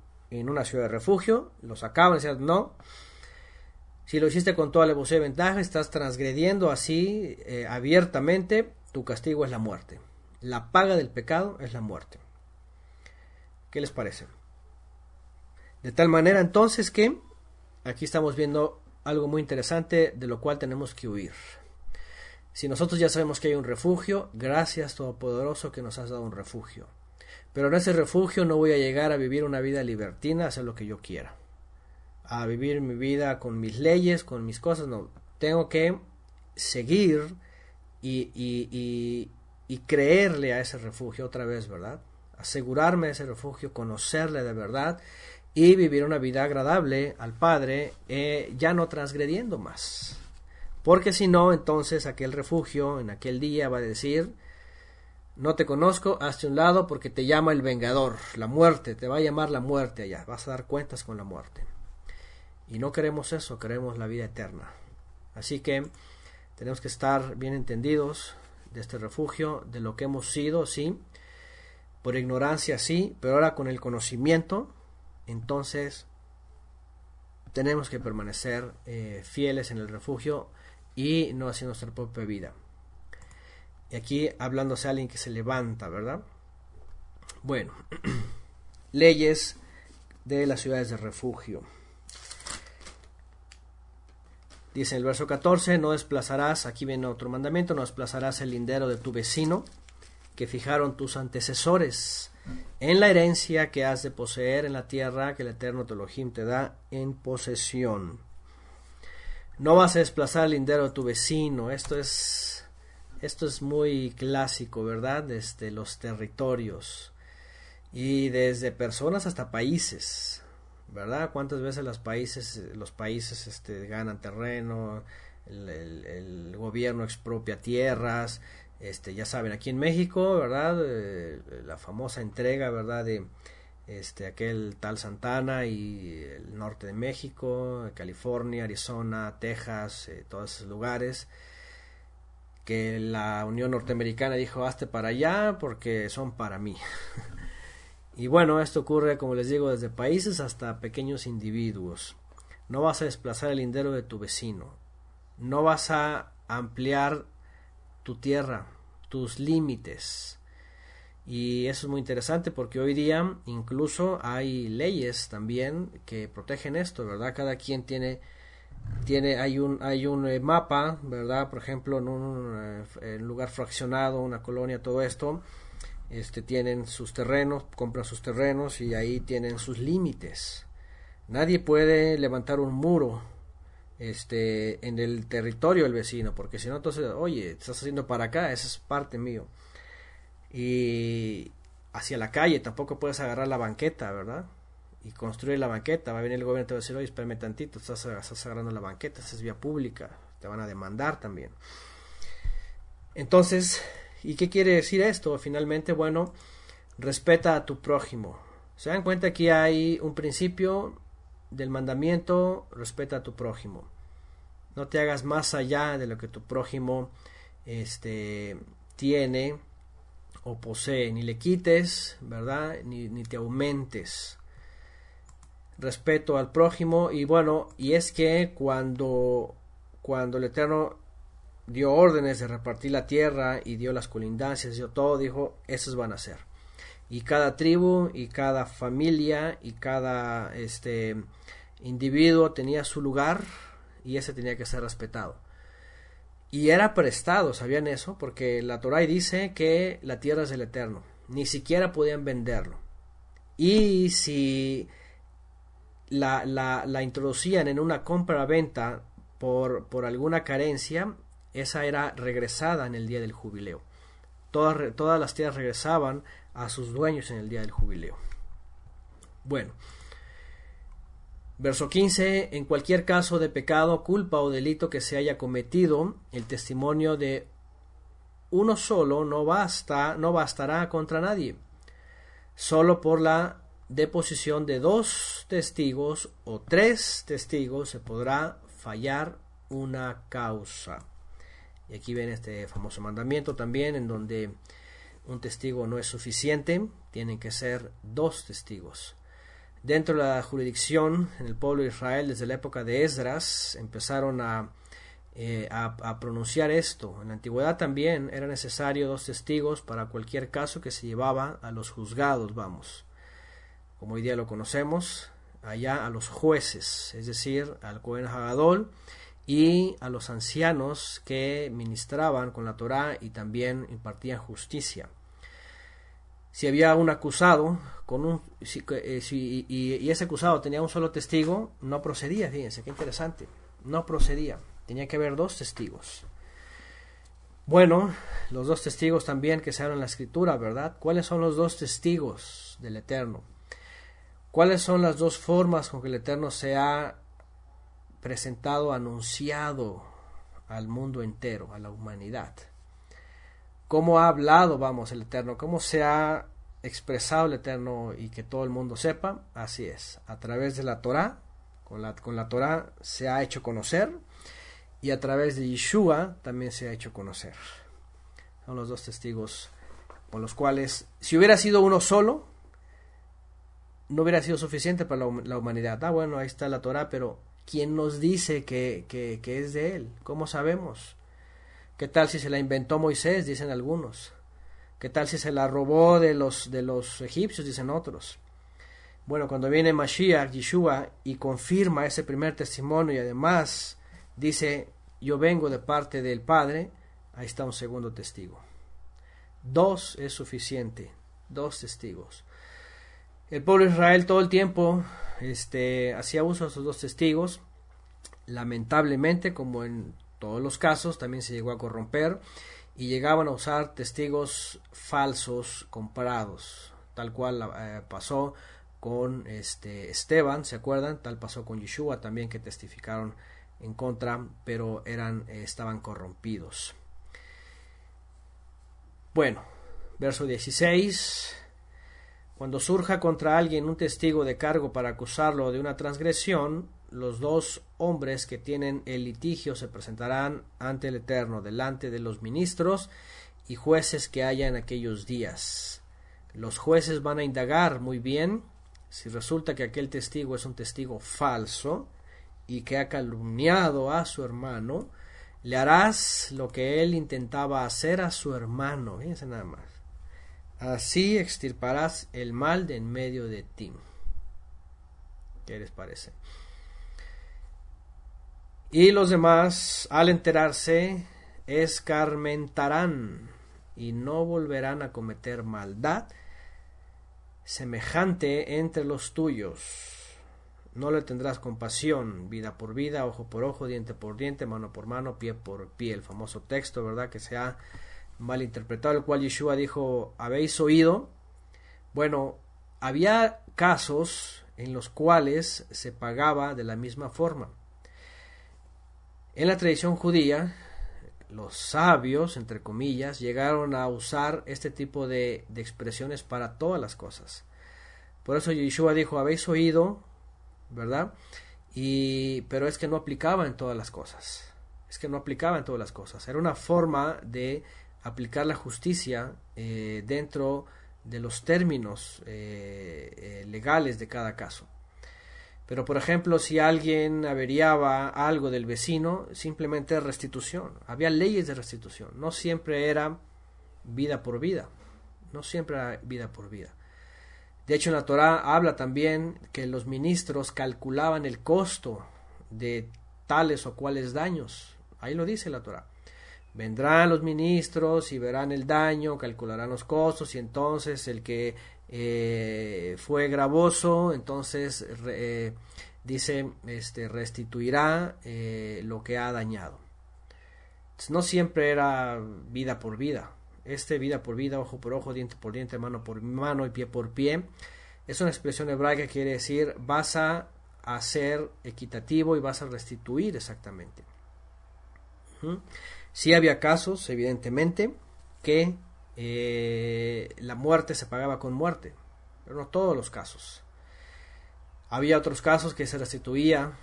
en una ciudad de refugio, lo sacaban y decían, no. Si lo hiciste con toda la de ventaja, estás transgrediendo así eh, abiertamente, tu castigo es la muerte. La paga del pecado es la muerte. ¿Qué les parece? De tal manera entonces que aquí estamos viendo algo muy interesante de lo cual tenemos que huir. Si nosotros ya sabemos que hay un refugio, gracias Todopoderoso que nos has dado un refugio. Pero en ese refugio no voy a llegar a vivir una vida libertina, a hacer lo que yo quiera. A vivir mi vida con mis leyes, con mis cosas, no. Tengo que seguir y, y, y, creerle a ese refugio otra vez, ¿verdad? Asegurarme de ese refugio, conocerle de verdad y vivir una vida agradable al Padre, eh, ya no transgrediendo más. Porque si no, entonces aquel refugio en aquel día va a decir, no te conozco, hazte un lado porque te llama el vengador, la muerte, te va a llamar la muerte allá, vas a dar cuentas con la muerte. Y no queremos eso, queremos la vida eterna. Así que tenemos que estar bien entendidos de este refugio, de lo que hemos sido, sí, por ignorancia, sí, pero ahora con el conocimiento, entonces tenemos que permanecer eh, fieles en el refugio y no hacia nuestra propia vida. Y aquí hablándose a alguien que se levanta, ¿verdad? Bueno, leyes de las ciudades de refugio. Dice en el verso 14, no desplazarás, aquí viene otro mandamiento, no desplazarás el lindero de tu vecino, que fijaron tus antecesores, en la herencia que has de poseer en la tierra que el Eterno Telohim te da en posesión. No vas a desplazar el lindero de tu vecino, esto es, esto es muy clásico, ¿verdad? Desde los territorios y desde personas hasta países. ¿verdad? ¿Cuántas veces los países, los países este, ganan terreno, el, gobierno expropia tierras, este, ya saben, aquí en México, ¿verdad? Eh, la famosa entrega, ¿verdad? De este, aquel tal Santana y el norte de México, California, Arizona, Texas, eh, todos esos lugares que la Unión Norteamericana dijo hazte para allá porque son para mí. Y bueno, esto ocurre, como les digo, desde países hasta pequeños individuos. No vas a desplazar el lindero de tu vecino. No vas a ampliar tu tierra, tus límites. Y eso es muy interesante porque hoy día incluso hay leyes también que protegen esto, ¿verdad? Cada quien tiene tiene hay un hay un eh, mapa, ¿verdad? Por ejemplo, en un eh, lugar fraccionado, una colonia, todo esto este, tienen sus terrenos, compran sus terrenos y ahí tienen sus límites. Nadie puede levantar un muro este, en el territorio del vecino, porque si no, entonces, oye, estás haciendo para acá, esa es parte mío. Y hacia la calle tampoco puedes agarrar la banqueta, ¿verdad? Y construir la banqueta. Va a venir el gobierno y te va a decir, oye, espérame tantito, estás, estás la banqueta, esa es vía pública, te van a demandar también. Entonces, ¿Y qué quiere decir esto? Finalmente, bueno, respeta a tu prójimo. Se dan cuenta que hay un principio del mandamiento, respeta a tu prójimo. No te hagas más allá de lo que tu prójimo este, tiene o posee, ni le quites, ¿verdad? Ni, ni te aumentes. Respeto al prójimo y bueno, y es que cuando, cuando el Eterno dio órdenes de repartir la tierra y dio las colindancias, dio todo, dijo, esos van a ser. Y cada tribu y cada familia y cada este individuo tenía su lugar y ese tenía que ser respetado. Y era prestado, ¿sabían eso? Porque la Torah dice que la tierra es del Eterno. Ni siquiera podían venderlo. Y si la, la, introducían en una compra-venta por, por alguna carencia, esa era regresada en el día del jubileo. Todas, todas las tierras regresaban a sus dueños en el día del jubileo. Bueno, verso 15, en cualquier caso de pecado, culpa o delito que se haya cometido, el testimonio de uno solo no basta, no bastará contra nadie. Solo por la deposición de dos testigos o tres testigos se podrá fallar una causa. Y aquí ven este famoso mandamiento también en donde un testigo no es suficiente, tienen que ser dos testigos. Dentro de la jurisdicción en el pueblo de Israel, desde la época de Esdras, empezaron a, eh, a, pronunciar esto. En la antigüedad también era necesario dos testigos para cualquier caso que se llevaba a los juzgados, vamos. Como hoy día lo conocemos, allá a los jueces, es decir, al Cohen Hagadol y a los ancianos que ministraban con la Torá y también impartían justicia. Si había un acusado con un, eh, y, ese acusado tenía un solo testigo, no procedía, fíjense, qué interesante, no procedía, tenía que haber dos testigos. Bueno, los dos testigos también que se hablan en la escritura, ¿verdad? ¿Cuáles son los dos testigos del Eterno? ¿Cuáles son las dos formas con que el Eterno se ha presentado, anunciado al mundo entero, a la humanidad. ¿Cómo ha hablado, vamos, el Eterno? ¿Cómo se ha expresado el Eterno y que todo el mundo sepa? Así es, a través de la Torah, con la, con la Torah se ha hecho conocer y a través de Yeshua también se ha hecho conocer. Son los dos testigos con los cuales, si hubiera sido uno solo, no hubiera sido suficiente para la, humanidad. Ah, bueno, ahí está la Torah, pero ¿Quién nos dice que, que, que es de él? ¿Cómo sabemos? ¿Qué tal si se la inventó Moisés? Dicen algunos. ¿Qué tal si se la robó de los, de los egipcios? Dicen otros. Bueno, cuando viene Mashiach, Yeshua, y confirma ese primer testimonio y además dice, yo vengo de parte del Padre, ahí está un segundo testigo. Dos es suficiente, dos testigos. El pueblo de Israel todo el tiempo este, hacía uso de esos dos testigos. Lamentablemente, como en todos los casos, también se llegó a corromper y llegaban a usar testigos falsos comprados, tal cual eh, pasó con este Esteban, ¿se acuerdan? Tal pasó con Yeshua también que testificaron en contra, pero eran eh, estaban corrompidos. Bueno, verso 16 cuando surja contra alguien un testigo de cargo para acusarlo de una transgresión, los dos hombres que tienen el litigio se presentarán ante el Eterno, delante de los ministros y jueces que haya en aquellos días. Los jueces van a indagar muy bien si resulta que aquel testigo es un testigo falso y que ha calumniado a su hermano, le harás lo que él intentaba hacer a su hermano. Fíjense nada más. Así extirparás el mal de en medio de ti. ¿Qué les parece? Y los demás, al enterarse, escarmentarán y no volverán a cometer maldad semejante entre los tuyos. No le tendrás compasión, vida por vida, ojo por ojo, diente por diente, mano por mano, pie por pie. El famoso texto, ¿verdad? Que se ha mal interpretado, el cual Yeshua dijo, habéis oído. Bueno, había casos en los cuales se pagaba de la misma forma. En la tradición judía, los sabios, entre comillas, llegaron a usar este tipo de, de expresiones para todas las cosas. Por eso Yeshua dijo, habéis oído, ¿verdad? Y, pero es que no aplicaba en todas las cosas. Es que no aplicaba en todas las cosas. Era una forma de aplicar la justicia eh, dentro de los términos eh, eh, legales de cada caso. Pero, por ejemplo, si alguien averiaba algo del vecino, simplemente restitución. Había leyes de restitución. No siempre era vida por vida. No siempre era vida por vida. De hecho, en la Torah habla también que los ministros calculaban el costo de tales o cuales daños. Ahí lo dice la Torah. Vendrán los ministros y verán el daño, calcularán los costos y entonces el que eh, fue gravoso, entonces eh, dice, este, restituirá eh, lo que ha dañado. no siempre era vida por vida. Este vida por vida, ojo por ojo, diente por diente, mano por mano y pie por pie. Es una expresión hebraica que quiere decir vas a ser equitativo y vas a restituir exactamente. Sí había casos, evidentemente, que eh, la muerte se pagaba con muerte, pero no todos los casos. Había otros casos que se restituía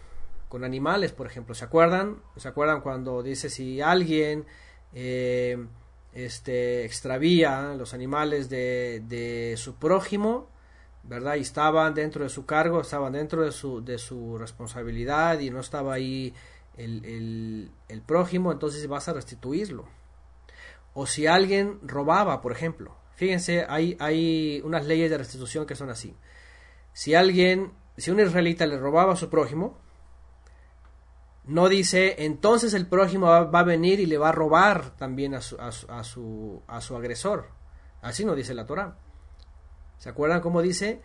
con animales, por ejemplo. ¿Se acuerdan? ¿Se acuerdan cuando dice si alguien eh, este, extravía los animales de, de, su prójimo, ¿verdad? Y estaban dentro de su cargo, estaban dentro de su, de su responsabilidad y no estaba ahí el, el, prójimo, entonces vas a restituirlo. O si alguien robaba, por ejemplo. Fíjense, hay, hay unas leyes de restitución que son así. Si alguien, si un israelita le robaba a su prójimo, no dice, entonces el prójimo va, a venir y le va a robar también a su, a, su, a su agresor. Así no dice la Torah. ¿Se acuerdan cómo dice?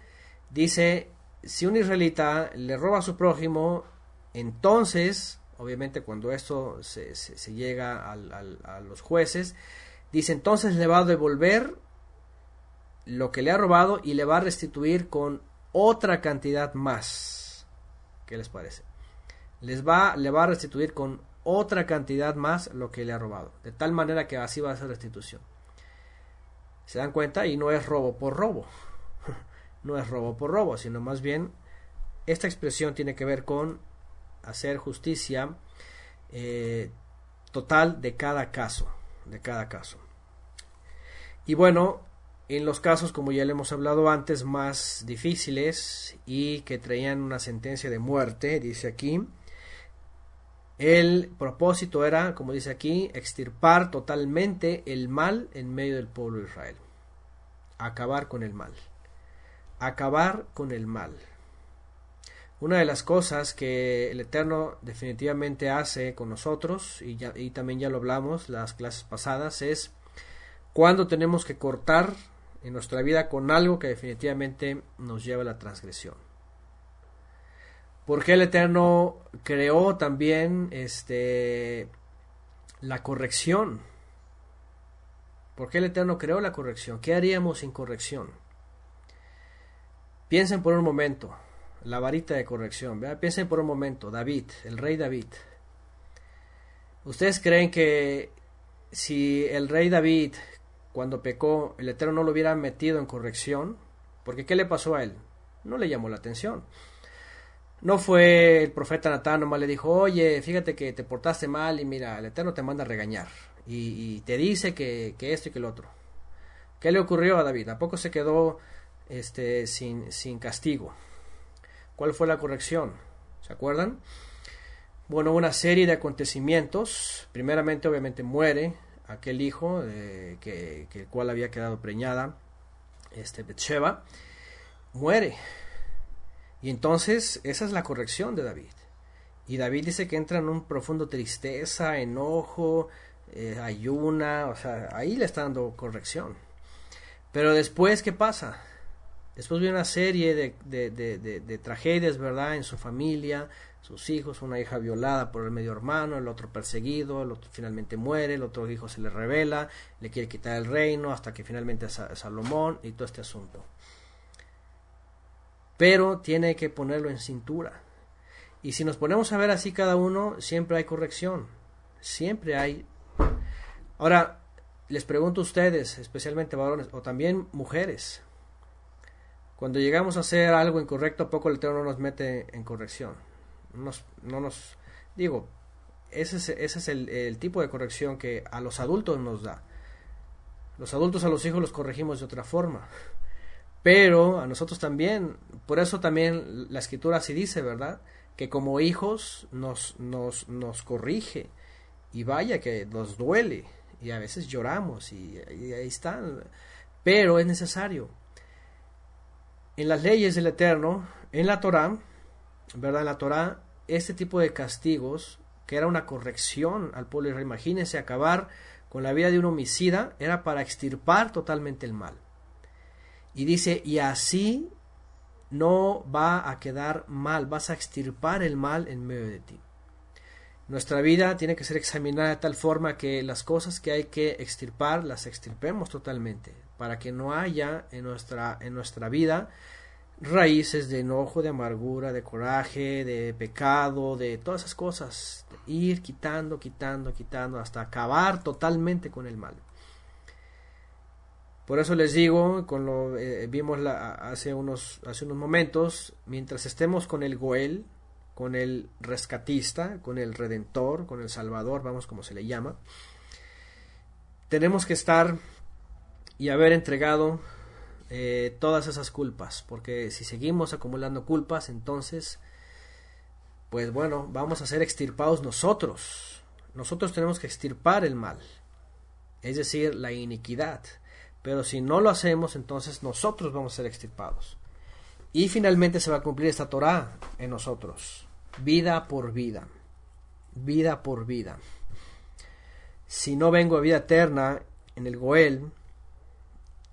Dice, si un israelita le roba a su prójimo, entonces obviamente cuando esto se, llega a los jueces, dice entonces le va a devolver lo que le ha robado y le va a restituir con otra cantidad más. ¿Qué les parece? Les va, le va a restituir con otra cantidad más lo que le ha robado. De tal manera que así va a ser restitución. ¿Se dan cuenta? Y no es robo por robo. no es robo por robo, sino más bien esta expresión tiene que ver con hacer justicia eh, total de cada caso, de cada caso. Y bueno, en los casos, como ya le hemos hablado antes, más difíciles y que traían una sentencia de muerte, dice aquí, el propósito era, como dice aquí, extirpar totalmente el mal en medio del pueblo de Israel. Acabar con el mal. Acabar con el mal. Una de las cosas que el Eterno definitivamente hace con nosotros, y, también ya lo hablamos las clases pasadas, es cuando tenemos que cortar en nuestra vida con algo que definitivamente nos lleva a la transgresión. Porque el Eterno creó también este la corrección. porque el Eterno creó la corrección? ¿Qué haríamos sin corrección? Piensen por un momento, la varita de corrección. Piensen por un momento, David, el rey David. ¿Ustedes creen que si el rey David, cuando pecó, el Eterno no lo hubiera metido en corrección? Porque ¿qué le pasó a él? No le llamó la atención. No fue el profeta Natán, nomás le dijo, oye, fíjate que te portaste mal y mira, el Eterno te manda a regañar. Y, te dice que, esto y que el otro. ¿Qué le ocurrió a David? ¿A poco se quedó este, sin, sin castigo? ¿Cuál fue la corrección? ¿Se acuerdan? Bueno, una serie de acontecimientos. Primeramente, obviamente, muere aquel hijo eh, que, el cual había quedado preñada, este Betsheba. Muere y entonces esa es la corrección de David. Y David dice que entra en un profundo tristeza, enojo, eh, ayuna, o sea, ahí le está dando corrección. Pero después, ¿qué pasa? Después viene una serie de, de, de, de, tragedias, ¿verdad? En su familia, sus hijos, una hija violada por el medio hermano, el otro perseguido, el otro finalmente muere, el otro hijo se le revela, le quiere quitar el reino hasta que finalmente es Salomón y todo este asunto pero tiene que ponerlo en cintura. Y si nos ponemos a ver así cada uno, siempre hay corrección, siempre hay. Ahora, les pregunto a ustedes, especialmente varones o también mujeres, cuando llegamos a hacer algo incorrecto, ¿a poco el Eterno nos mete en corrección? no nos digo, ese es, ese es el, el tipo de corrección que a los adultos nos da. Los adultos a los hijos los corregimos de otra forma pero a nosotros también, por eso también la escritura así dice, ¿verdad? Que como hijos nos, nos, nos corrige y vaya que nos duele y a veces lloramos y, ahí están, pero es necesario. En las leyes del Eterno, en la Torá, ¿verdad? En la Torá, este tipo de castigos, que era una corrección al pueblo, imagínense acabar con la vida de un homicida, era para extirpar totalmente el mal. Y dice, y así no va a quedar mal, vas a extirpar el mal en medio de ti. Nuestra vida tiene que ser examinada de tal forma que las cosas que hay que extirpar las extirpemos totalmente, para que no haya en nuestra, en nuestra vida raíces de enojo, de amargura, de coraje, de pecado, de todas esas cosas. Ir quitando, quitando, quitando, hasta acabar totalmente con el mal. Por eso les digo, con lo eh, vimos hace unos hace unos momentos, mientras estemos con el Goel, con el rescatista, con el redentor, con el salvador, vamos como se le llama, tenemos que estar y haber entregado eh, todas esas culpas, porque si seguimos acumulando culpas, entonces, pues bueno, vamos a ser extirpados nosotros. Nosotros tenemos que extirpar el mal, es decir, la iniquidad. Pero si no lo hacemos, entonces nosotros vamos a ser extirpados. Y finalmente se va a cumplir esta Torah en nosotros. Vida por vida. Vida por vida. Si no vengo a vida eterna en el Goel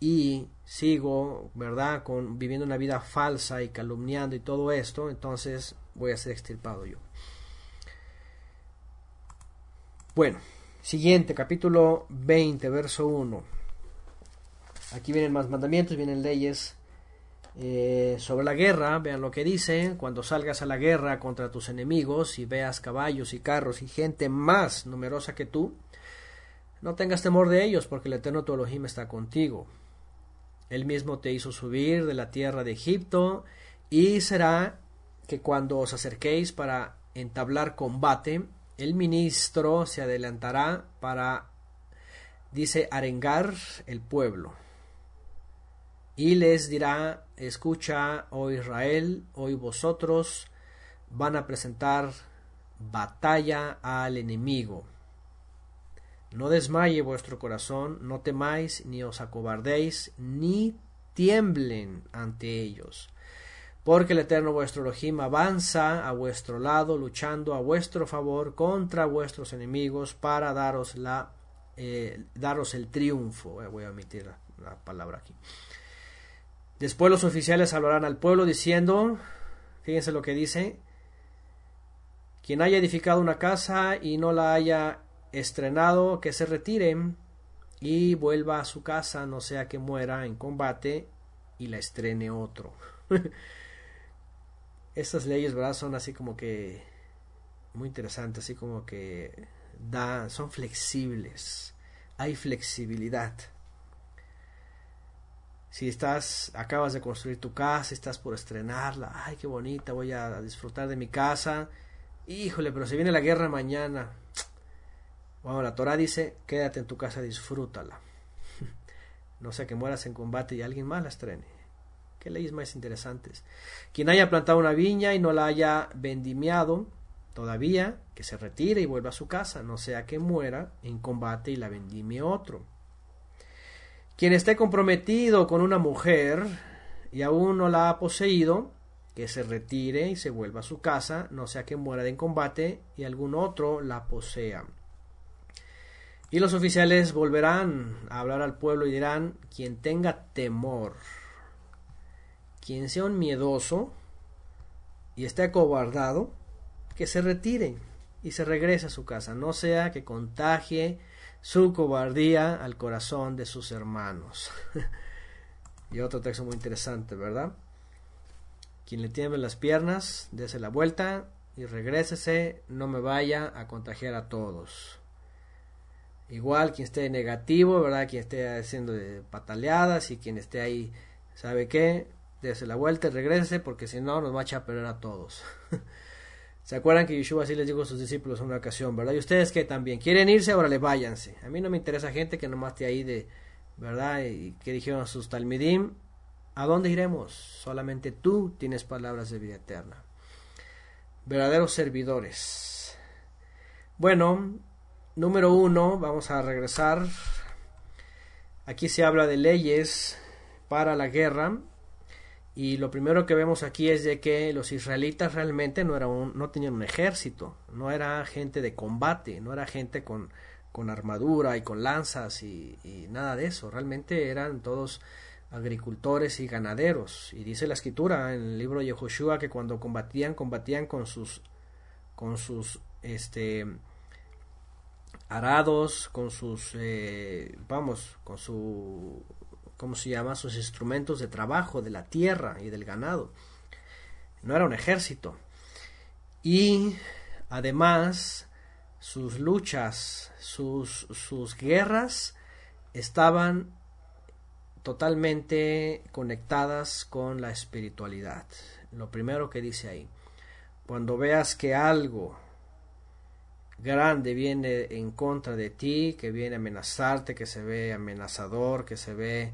y sigo, ¿verdad?, con viviendo una vida falsa y calumniando y todo esto, entonces voy a ser extirpado yo. Bueno, siguiente, capítulo 20, verso 1. Aquí vienen más mandamientos, vienen leyes eh, sobre la guerra. Vean lo que dice. Cuando salgas a la guerra contra tus enemigos y veas caballos y carros y gente más numerosa que tú, no tengas temor de ellos, porque el Eterno tu Elohim está contigo. Él mismo te hizo subir de la tierra de Egipto, y será que cuando os acerquéis para entablar combate, el ministro se adelantará para, dice, arengar el pueblo y les dirá, escucha, oh Israel, hoy vosotros van a presentar batalla al enemigo. No desmaye vuestro corazón, no temáis, ni os acobardéis, ni tiemblen ante ellos. porque el Eterno vuestro Elohim avanza a vuestro lado, luchando a vuestro favor contra vuestros enemigos para daros la eh, daros el triunfo. Eh, voy a omitir la palabra aquí. Después los oficiales hablarán al pueblo diciendo, fíjense lo que dice, quien haya edificado una casa y no la haya estrenado, que se retire y vuelva a su casa, no sea que muera en combate y la estrene otro. Estas leyes, ¿verdad? Son así como que muy interesantes, así como que da, son flexibles. Hay flexibilidad. Si estás, acabas de construir tu casa, estás por estrenarla, ay, qué bonita, voy a disfrutar de mi casa. Híjole, pero si viene la guerra mañana. Bueno, la Torah dice, quédate en tu casa, disfrútala. no sea que mueras en combate y alguien más la estrene. Qué leyes más interesantes. Quien haya plantado una viña y no la haya vendimiado, todavía que se retire y vuelva a su casa, no sea que muera en combate y la vendimie otro. Quien esté comprometido con una mujer y aún no la ha poseído, que se retire y se vuelva a su casa, no sea que muera en combate y algún otro la posea. Y los oficiales volverán a hablar al pueblo y dirán, quien tenga temor, quien sea un miedoso y esté acobardado, que se retire y se regrese a su casa, no sea que contagie su cobardía al corazón de sus hermanos. y otro texto muy interesante, ¿verdad? Quien le tiemble las piernas, dése la vuelta y regrésese, no me vaya a contagiar a todos. Igual quien esté negativo, ¿verdad? Quien esté haciendo pataleadas y quien esté ahí, ¿sabe qué? Dese la vuelta y regrese porque si no nos va a perder a todos. ¿Se acuerdan que Yeshua así les dijo a sus discípulos en una ocasión, verdad? Y ustedes que también quieren irse, ahora le váyanse. A mí no me interesa gente que nomás esté ahí de, ¿verdad? Y que dijeron a sus talmidim, ¿a dónde iremos? Solamente tú tienes palabras de vida eterna. Verdaderos servidores. Bueno, número uno, vamos a regresar. Aquí se habla de leyes para la guerra y lo primero que vemos aquí es de que los israelitas realmente no, no tenían un ejército, no era gente de combate, no era gente con, con armadura y con lanzas y, nada de eso, realmente eran todos agricultores y ganaderos. Y dice la escritura en el libro de Joshua que cuando combatían, combatían con sus, con sus, este, arados, con sus, eh, vamos, con su ¿cómo se llama? Sus instrumentos de trabajo de la tierra y del ganado. No era un ejército. Y además sus luchas, sus, sus guerras estaban totalmente conectadas con la espiritualidad. Lo primero que dice ahí, cuando veas que algo grande viene en contra de ti, que viene a amenazarte, que se ve amenazador, que se ve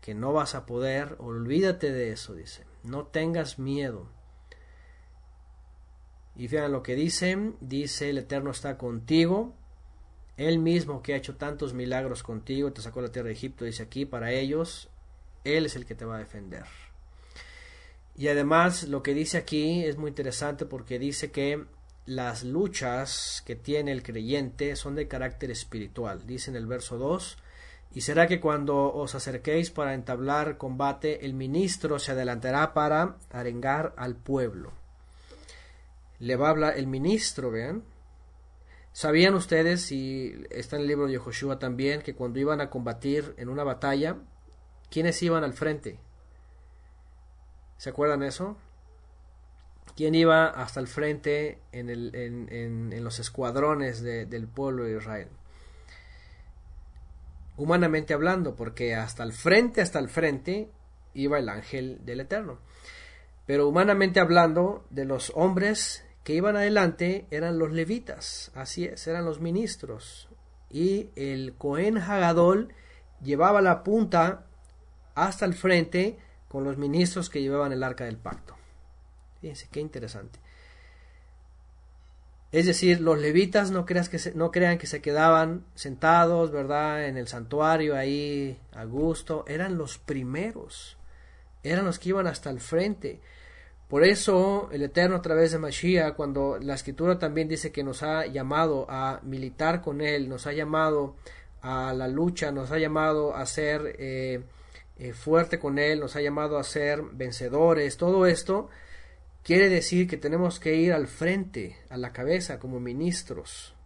que no vas a poder, olvídate de eso, dice. No tengas miedo. Y fíjense lo que dice, dice el Eterno está contigo, Él mismo que ha hecho tantos milagros contigo, te sacó la tierra de Egipto, dice aquí, para ellos, Él es el que te va a defender. Y además lo que dice aquí es muy interesante porque dice que las luchas que tiene el creyente son de carácter espiritual. Dice en el verso 2, y será que cuando os acerquéis para entablar combate, el ministro se adelantará para arengar al pueblo. Le va a hablar el ministro, vean. ¿Sabían ustedes, y está en el libro de Joshua también, que cuando iban a combatir en una batalla, ¿quiénes iban al frente? ¿Se acuerdan eso? Quién iba hasta el frente en, los escuadrones del pueblo de Israel. Humanamente hablando, porque hasta el frente, hasta el frente, iba el ángel del Eterno. Pero humanamente hablando, de los hombres que iban adelante eran los levitas, así es, eran los ministros. Y el Cohen Hagadol llevaba la punta hasta el frente con los ministros que llevaban el arca del pacto. Fíjense, qué interesante. Es decir, los levitas no, creas que no crean que se quedaban sentados, ¿verdad? En el santuario ahí a gusto. Eran los primeros. Eran los que iban hasta el frente. Por eso el Eterno a través de Mashiach, cuando la escritura también dice que nos ha llamado a militar con Él, nos ha llamado a la lucha, nos ha llamado a ser eh, eh, fuerte con Él, nos ha llamado a ser vencedores, todo esto quiere decir que tenemos que ir al frente, a la cabeza como ministros.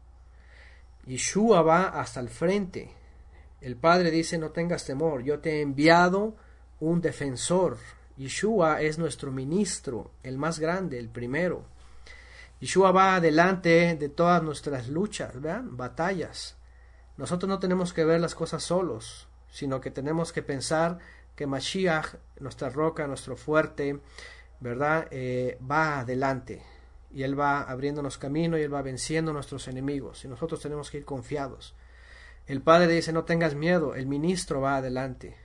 Yeshua va hasta el frente. El Padre dice, no tengas temor, yo te he enviado un defensor. Yeshua es nuestro ministro, el más grande, el primero. Yeshua va adelante de todas nuestras luchas, ¿vean? batallas. Nosotros no tenemos que ver las cosas solos, sino que tenemos que pensar que Mashiach, nuestra roca, nuestro fuerte, ¿verdad? Eh, va adelante y Él va abriéndonos camino y Él va venciendo nuestros enemigos y nosotros tenemos que ir confiados. El Padre dice no tengas miedo, el ministro va adelante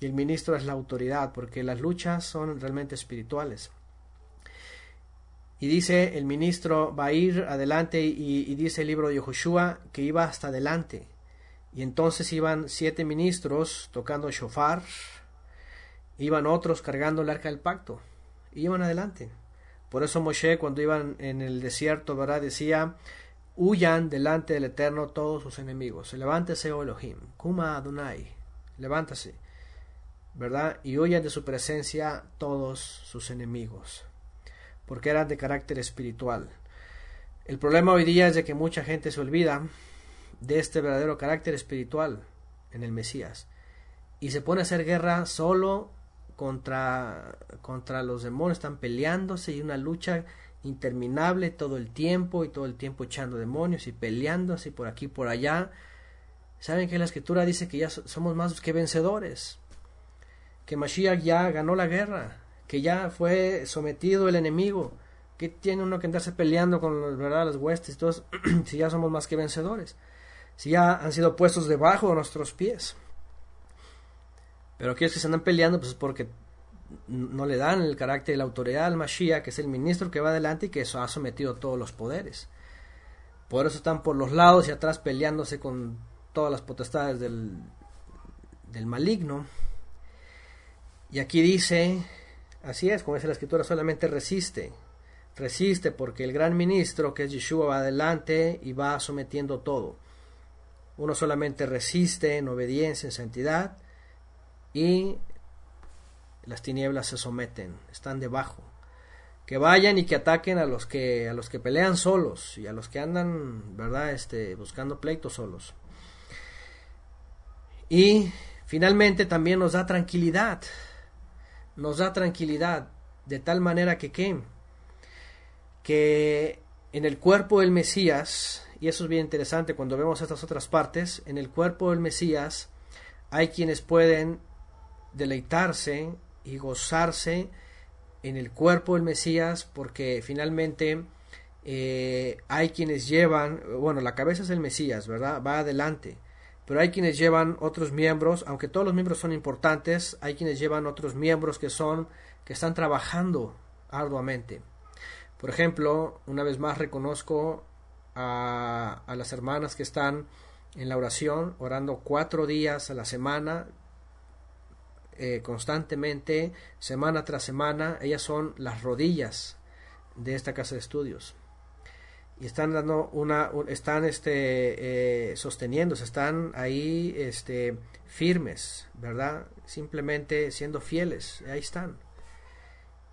y el ministro es la autoridad porque las luchas son realmente espirituales. Y dice el ministro va a ir adelante y, dice el libro de Yehoshua que iba hasta adelante. Y entonces iban siete ministros tocando shofar, iban otros cargando el arca del pacto, iban adelante. Por eso Moshe cuando iban en el desierto, ¿verdad? Decía, huyan delante del Eterno todos sus enemigos. Levántese, oh Elohim, Kuma Adonai, levántase, ¿verdad? Y huyan de su presencia todos sus enemigos, porque eran de carácter espiritual. El problema hoy día es de que mucha gente se olvida de este verdadero carácter espiritual en el Mesías y se pone a hacer guerra solo contra, contra los demonios, están peleándose y una lucha interminable todo el tiempo y todo el tiempo echando demonios y peleándose por aquí y por allá. Saben que la escritura dice que ya somos más que vencedores, que Mashiach ya ganó la guerra, que ya fue sometido el enemigo, que tiene uno que andarse peleando con los, ¿verdad? las huestes, todos, si ya somos más que vencedores, si ya han sido puestos debajo de nuestros pies. Pero aquellos que se andan peleando, pues es porque no le dan el carácter y la autoridad al Mashiach, que es el ministro que va adelante y que eso ha sometido todos los poderes. Por eso están por los lados y atrás peleándose con todas las potestades del, del maligno. Y aquí dice, así es, como dice la escritura, solamente resiste. Resiste porque el gran ministro, que es Yeshua, va adelante y va sometiendo todo. Uno solamente resiste en obediencia, en santidad, y las tinieblas se someten, están debajo. Que vayan y que ataquen a los que a los que pelean solos y a los que andan, ¿verdad? Este buscando pleitos solos. Y finalmente también nos da tranquilidad. Nos da tranquilidad de tal manera que que en el cuerpo del Mesías, y eso es bien interesante cuando vemos estas otras partes, en el cuerpo del Mesías hay quienes pueden deleitarse y gozarse en el cuerpo del Mesías porque finalmente eh, hay quienes llevan, bueno, la cabeza es el Mesías, ¿verdad? Va adelante, pero hay quienes llevan otros miembros, aunque todos los miembros son importantes, hay quienes llevan otros miembros que son, que están trabajando arduamente. Por ejemplo, una vez más reconozco a, a las hermanas que están en la oración, orando cuatro días a la semana, eh, constantemente, semana tras semana, ellas son las rodillas de esta casa de estudios. Y están dando una, están este, eh, sosteniéndose, están ahí este, firmes, ¿verdad? Simplemente siendo fieles, ahí están.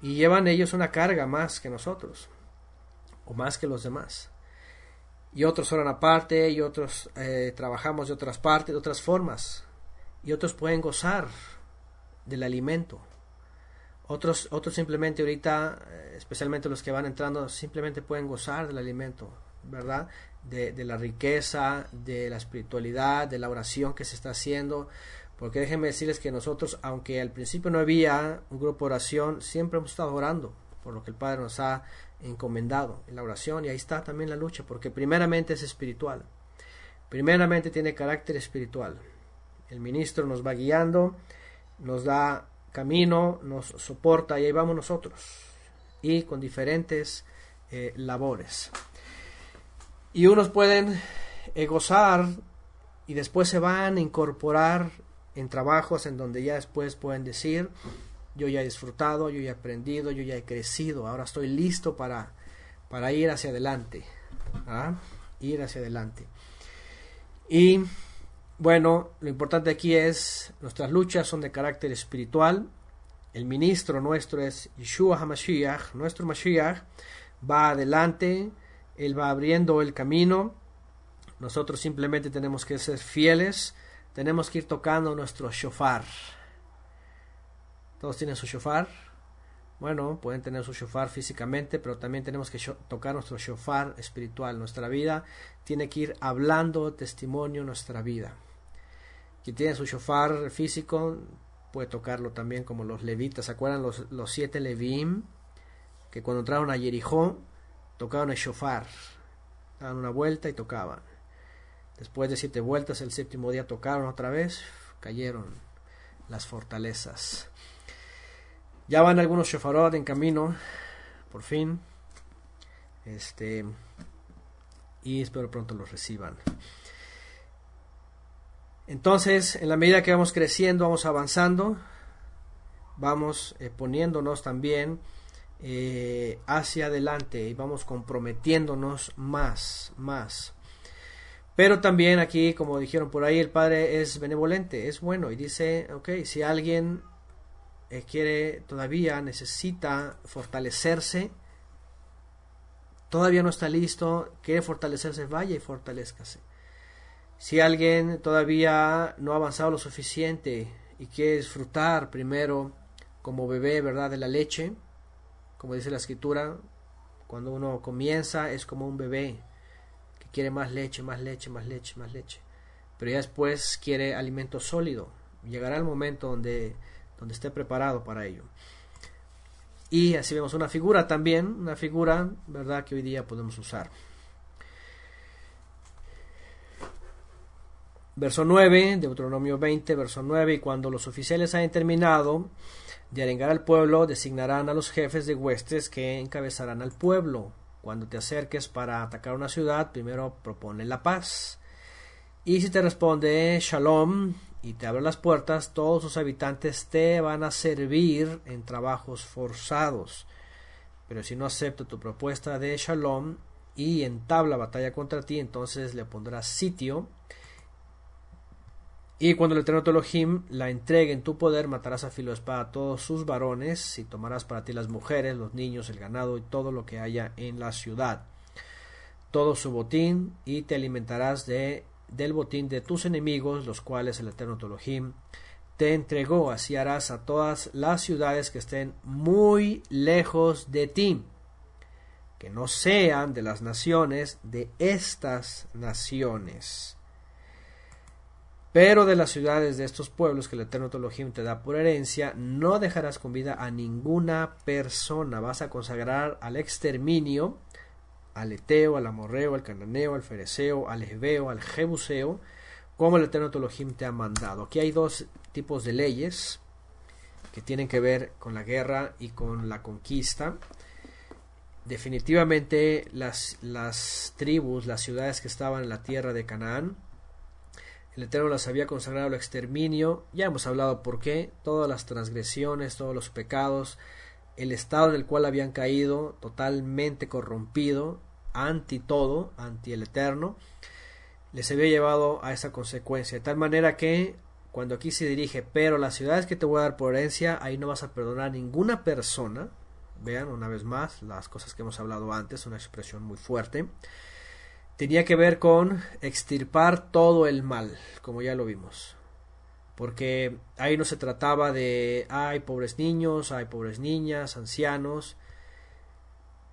Y llevan ellos una carga más que nosotros, o más que los demás y otros oran aparte y otros eh, trabajamos de otras partes, de otras formas y otros pueden gozar del alimento. Otros, otros simplemente ahorita, eh, especialmente los que van entrando, simplemente pueden gozar del alimento, ¿verdad? De, de, la riqueza, de la espiritualidad, de la oración que se está haciendo. Porque déjenme decirles que nosotros, aunque al principio no había un grupo de oración, siempre hemos estado orando por lo que el Padre nos ha encomendado en la oración. Y ahí está también la lucha, porque primeramente es espiritual. Primeramente tiene carácter espiritual. El ministro nos va guiando nos da camino, nos soporta y ahí vamos nosotros. Y con diferentes eh, labores. Y unos pueden eh, gozar y después se van a incorporar en trabajos en donde ya después pueden decir, yo ya he disfrutado, yo ya he aprendido, yo ya he crecido, ahora estoy listo para, para ir hacia adelante. ¿ah? Ir hacia adelante. Y bueno, lo importante aquí es, nuestras luchas son de carácter espiritual. El ministro nuestro es Yeshua HaMashiach, nuestro Mashiach, va adelante, él va abriendo el camino. Nosotros simplemente tenemos que ser fieles, tenemos que ir tocando nuestro shofar. Todos tienen su shofar. Bueno, pueden tener su shofar físicamente, pero también tenemos que tocar nuestro shofar espiritual. Nuestra vida tiene que ir hablando testimonio nuestra vida. Quien tiene su shofar físico puede tocarlo también como los levitas. ¿Se acuerdan los, siete levim? Que cuando entraron a Jericó tocaban el shofar. Daban una vuelta y tocaban. Después de siete vueltas, el séptimo día tocaron otra vez, cayeron las fortalezas. Ya van algunos shofarot en camino, por fin. Este. Y espero pronto los reciban. Entonces, en la medida que vamos creciendo, vamos avanzando, vamos eh, poniéndonos también eh, hacia adelante y vamos comprometiéndonos más, más. Pero también aquí, como dijeron por ahí, el Padre es benevolente, es bueno y dice, ok, si alguien eh, quiere, todavía necesita fortalecerse, todavía no está listo, quiere fortalecerse, vaya y fortalezcase. Si alguien todavía no ha avanzado lo suficiente y quiere disfrutar primero como bebé, ¿verdad?, de la leche, como dice la escritura, cuando uno comienza es como un bebé quiere más leche, más leche, más leche, más leche. Pero ya después quiere alimento sólido. Llegará el momento donde, donde esté preparado para ello. Y así vemos una figura también, una figura, ¿verdad?, que hoy día podemos usar. Verso 9, Deuteronomio 20, verso 9, y cuando los oficiales hayan terminado de arengar al pueblo, designarán a los jefes de huestes que encabezarán al pueblo cuando te acerques para atacar una ciudad, primero propone la paz. Y si te responde Shalom y te abre las puertas, todos sus habitantes te van a servir en trabajos forzados. Pero si no acepta tu propuesta de Shalom y entabla batalla contra ti, entonces le pondrás sitio y cuando el Eterno Elohim la entregue en tu poder, matarás a filo de espada a todos sus varones, y tomarás para ti las mujeres, los niños, el ganado y todo lo que haya en la ciudad. Todo su botín, y te alimentarás de, del botín de tus enemigos, los cuales el Eterno Elohim te entregó. Así harás a todas las ciudades que estén muy lejos de ti, que no sean de las naciones de estas naciones pero de las ciudades de estos pueblos que el Eterno Elohim te da por herencia, no dejarás con vida a ninguna persona. Vas a consagrar al exterminio, al Eteo, al Amorreo, al Cananeo, al Fereceo, al Heveo, al Jebuseo, como el Eterno Elohim te ha mandado. Aquí hay dos tipos de leyes que tienen que ver con la guerra y con la conquista. Definitivamente las, las tribus, las ciudades que estaban en la tierra de Canaán, el Eterno las había consagrado al exterminio. Ya hemos hablado por qué. Todas las transgresiones, todos los pecados, el estado en el cual habían caído, totalmente corrompido, anti todo, anti el Eterno, les había llevado a esa consecuencia. De tal manera que cuando aquí se dirige, pero las ciudades que te voy a dar por herencia, ahí no vas a perdonar a ninguna persona. Vean una vez más las cosas que hemos hablado antes, una expresión muy fuerte tenía que ver con extirpar todo el mal, como ya lo vimos. Porque ahí no se trataba de, hay pobres niños, hay pobres niñas, ancianos.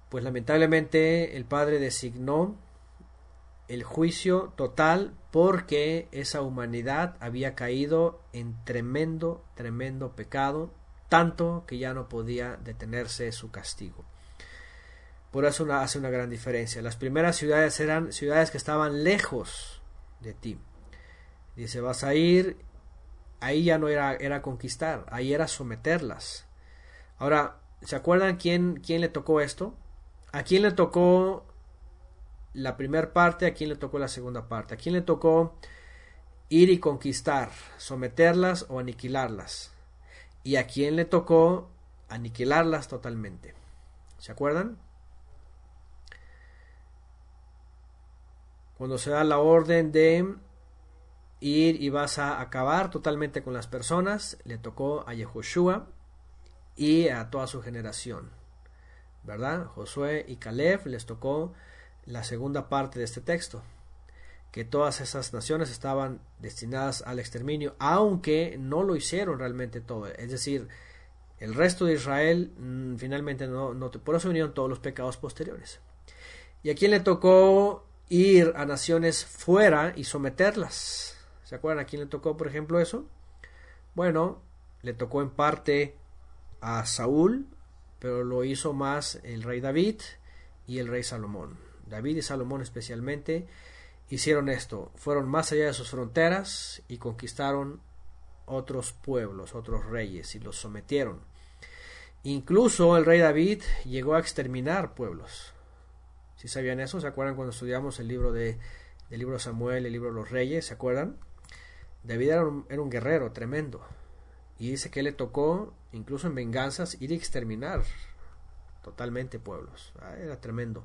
Pues lamentablemente el Padre designó el juicio total porque esa humanidad había caído en tremendo, tremendo pecado, tanto que ya no podía detenerse su castigo. Por eso hace una gran diferencia. Las primeras ciudades eran ciudades que estaban lejos de ti. Dice, vas a ir, ahí ya no era, era conquistar, ahí era someterlas. Ahora, ¿se acuerdan quién, quién le tocó esto? ¿A quién le tocó la primera parte? ¿A quién le tocó la segunda parte? ¿A quién le tocó ir y conquistar, someterlas o aniquilarlas? y a quien le tocó aniquilarlas totalmente. ¿Se acuerdan? Cuando se da la orden de ir y vas a acabar totalmente con las personas, le tocó a Yehoshua y a toda su generación. ¿Verdad? Josué y Caleb les tocó la segunda parte de este texto, que todas esas naciones estaban destinadas al exterminio, aunque no lo hicieron realmente todo. Es decir, el resto de Israel mm, finalmente no, no, por eso vinieron todos los pecados posteriores. ¿Y a quién le tocó ir a naciones fuera y someterlas? ¿Se acuerdan a quién le tocó, por ejemplo, eso? Bueno, le tocó en parte a Saúl, pero lo hizo más el rey David y el rey Salomón. David y Salomón especialmente hicieron esto, fueron más allá de sus fronteras y conquistaron otros pueblos, otros reyes y los sometieron. Incluso el rey David llegó a exterminar pueblos. Si sabían eso? ¿Se acuerdan cuando estudiamos el libro de el libro Samuel, el libro de los reyes? ¿Se acuerdan? David era un, era un guerrero tremendo. Y dice que le tocó, incluso en venganzas, ir a exterminar totalmente pueblos. Ah, era tremendo.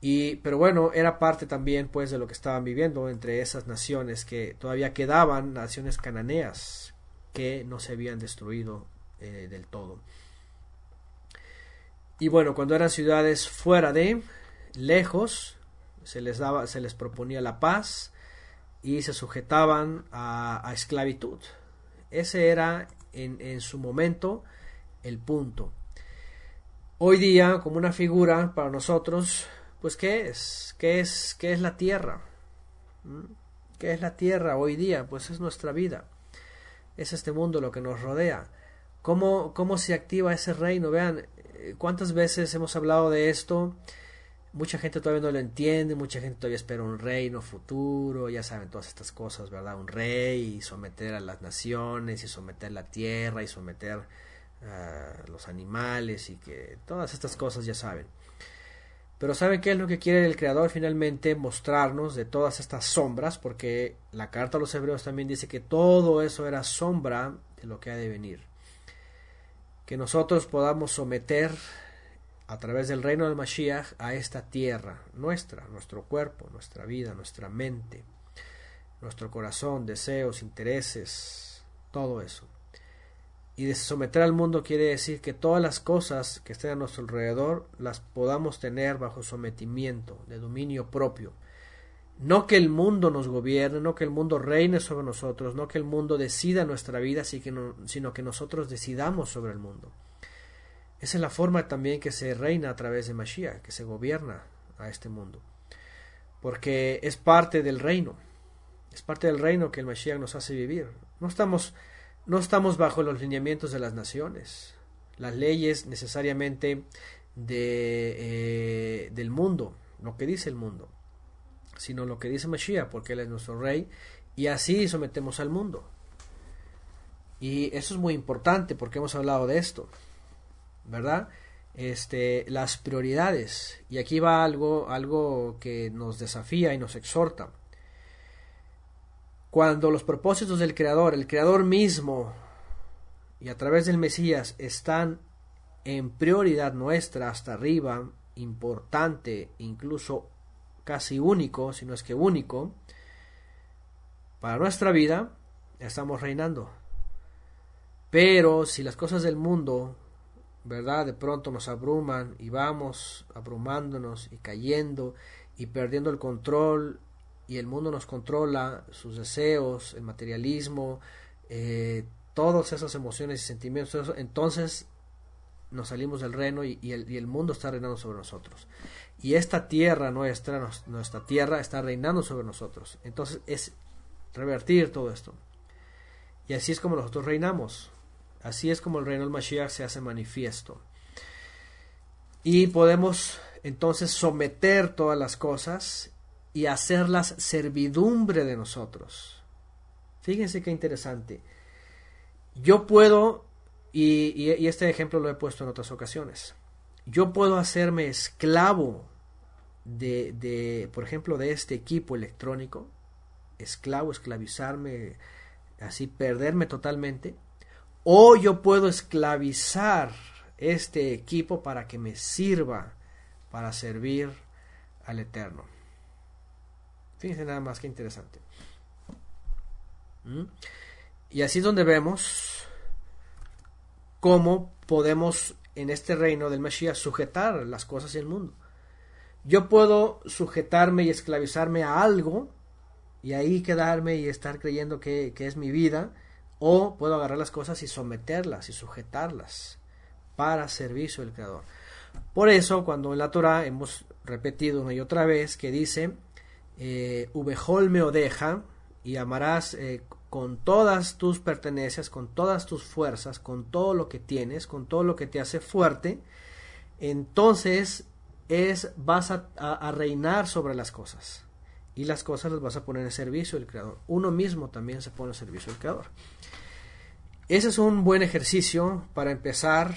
Y, pero bueno, era parte también pues de lo que estaban viviendo entre esas naciones que todavía quedaban, naciones cananeas, que no se habían destruido eh, del todo. Y bueno, cuando eran ciudades fuera de, lejos, se les daba, se les proponía la paz y se sujetaban a, esclavitud. Ese era en, en su momento el punto. Hoy día, como una figura para nosotros, pues ¿qué es? ¿Qué es, qué es la tierra? ¿Mm? ¿Qué es la tierra hoy día? Pues es nuestra vida. Es este mundo lo que nos rodea. ¿Cómo, cómo se activa ese reino? Vean, eh, cuántas veces hemos hablado de esto. Mucha gente todavía no lo entiende, mucha gente todavía espera un reino futuro, ya saben todas estas cosas, ¿verdad? Un rey y someter a las naciones y someter la tierra y someter a los animales y que todas estas cosas ya saben. Pero ¿saben qué es lo que quiere el Creador finalmente? Mostrarnos de todas estas sombras, porque la carta a los hebreos también dice que todo eso era sombra de lo que ha de venir. Que nosotros podamos someter a través del reino del Mashiach a esta tierra, nuestra, nuestro cuerpo, nuestra vida, nuestra mente, nuestro corazón, deseos, intereses, todo eso. Y de someter al mundo quiere decir que todas las cosas que estén a nuestro alrededor las podamos tener bajo sometimiento, de dominio propio. No que el mundo nos gobierne, no que el mundo reine sobre nosotros, no que el mundo decida nuestra vida, sino que nosotros decidamos sobre el mundo. Esa es la forma también que se reina a través de Mashiach, que se gobierna a este mundo. Porque es parte del reino. Es parte del reino que el Mashiach nos hace vivir. No estamos no estamos bajo los lineamientos de las naciones, las leyes necesariamente de, eh, del mundo, lo que dice el mundo, sino lo que dice Mashiach, porque Él es nuestro rey, y así sometemos al mundo. Y eso es muy importante porque hemos hablado de esto, ¿verdad? Este, las prioridades. Y aquí va algo, algo que nos desafía y nos exhorta cuando los propósitos del Creador, el Creador mismo y a través del Mesías están en prioridad nuestra hasta arriba, importante, incluso casi único, si no es que único, para nuestra vida, estamos reinando. Pero si las cosas del mundo, ¿verdad? De pronto nos abruman y vamos abrumándonos y cayendo y perdiendo el control y el mundo nos controla, sus deseos, el materialismo, eh, todas esas emociones y sentimientos, entonces nos salimos del reino y, el, y, el, mundo está reinando sobre nosotros. Y esta tierra nuestra, nuestra tierra está reinando sobre nosotros. Entonces es revertir todo esto. Y así es como nosotros reinamos. Así es como el reino del Mashiach se hace manifiesto. Y podemos entonces someter todas las cosas y hacerlas servidumbre de nosotros. Fíjense qué interesante. Yo puedo, y, este ejemplo lo he puesto en otras ocasiones, yo puedo hacerme esclavo de, de, por ejemplo, de este equipo electrónico, esclavo, esclavizarme, así perderme totalmente, o yo puedo esclavizar este equipo para que me sirva para servir al Eterno. Fíjense nada más que interesante. ¿Mm? Y así es donde vemos cómo podemos en este reino del Mashiach sujetar las cosas y el mundo. Yo puedo sujetarme y esclavizarme a algo y ahí quedarme y estar creyendo que, que es mi vida, o puedo agarrar las cosas y someterlas y sujetarlas para servicio del Creador. Por eso, cuando en la Torah hemos repetido una y otra vez que dice, eh, Ubejol me odeja, y amarás eh, con todas tus pertenencias, con todas tus fuerzas, con todo lo que tienes, con todo lo que te hace fuerte, entonces es vas a, reinar sobre las cosas y las cosas las vas a poner en servicio del creador. Uno mismo también se pone en servicio del creador. Ese es un buen ejercicio para empezar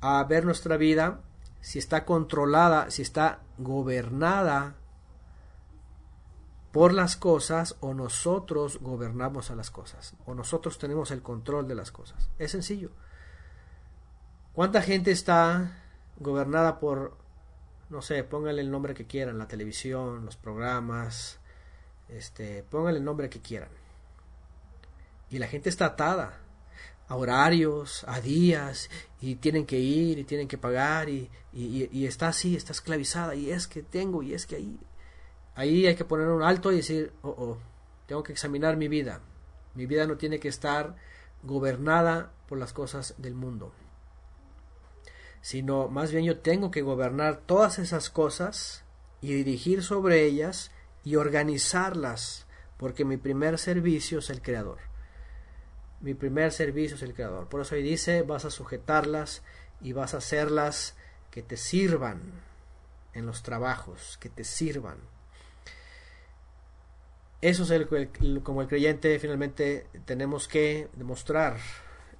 a ver nuestra vida si está controlada, si está gobernada por las cosas o nosotros gobernamos a las cosas o nosotros tenemos el control de las cosas. Es sencillo. ¿Cuánta gente está gobernada por, no sé, pónganle el nombre que quieran, la televisión, los programas, este, pónganle el nombre que quieran. Y la gente está atada a horarios, a días, y tienen que ir, y tienen que pagar, y, y, y está así, está esclavizada, y es que tengo, y es que ahí, Ahí hay que poner un alto y decir, oh, oh, tengo que examinar mi vida. Mi vida no tiene que estar gobernada por las cosas del mundo, sino más bien yo tengo que gobernar todas esas cosas y dirigir sobre ellas y organizarlas, porque mi primer servicio es el Creador. Mi primer servicio es el Creador. Por eso ahí dice, vas a sujetarlas y vas a hacerlas que te sirvan en los trabajos, que te sirvan. Eso es el, como el creyente finalmente tenemos que demostrar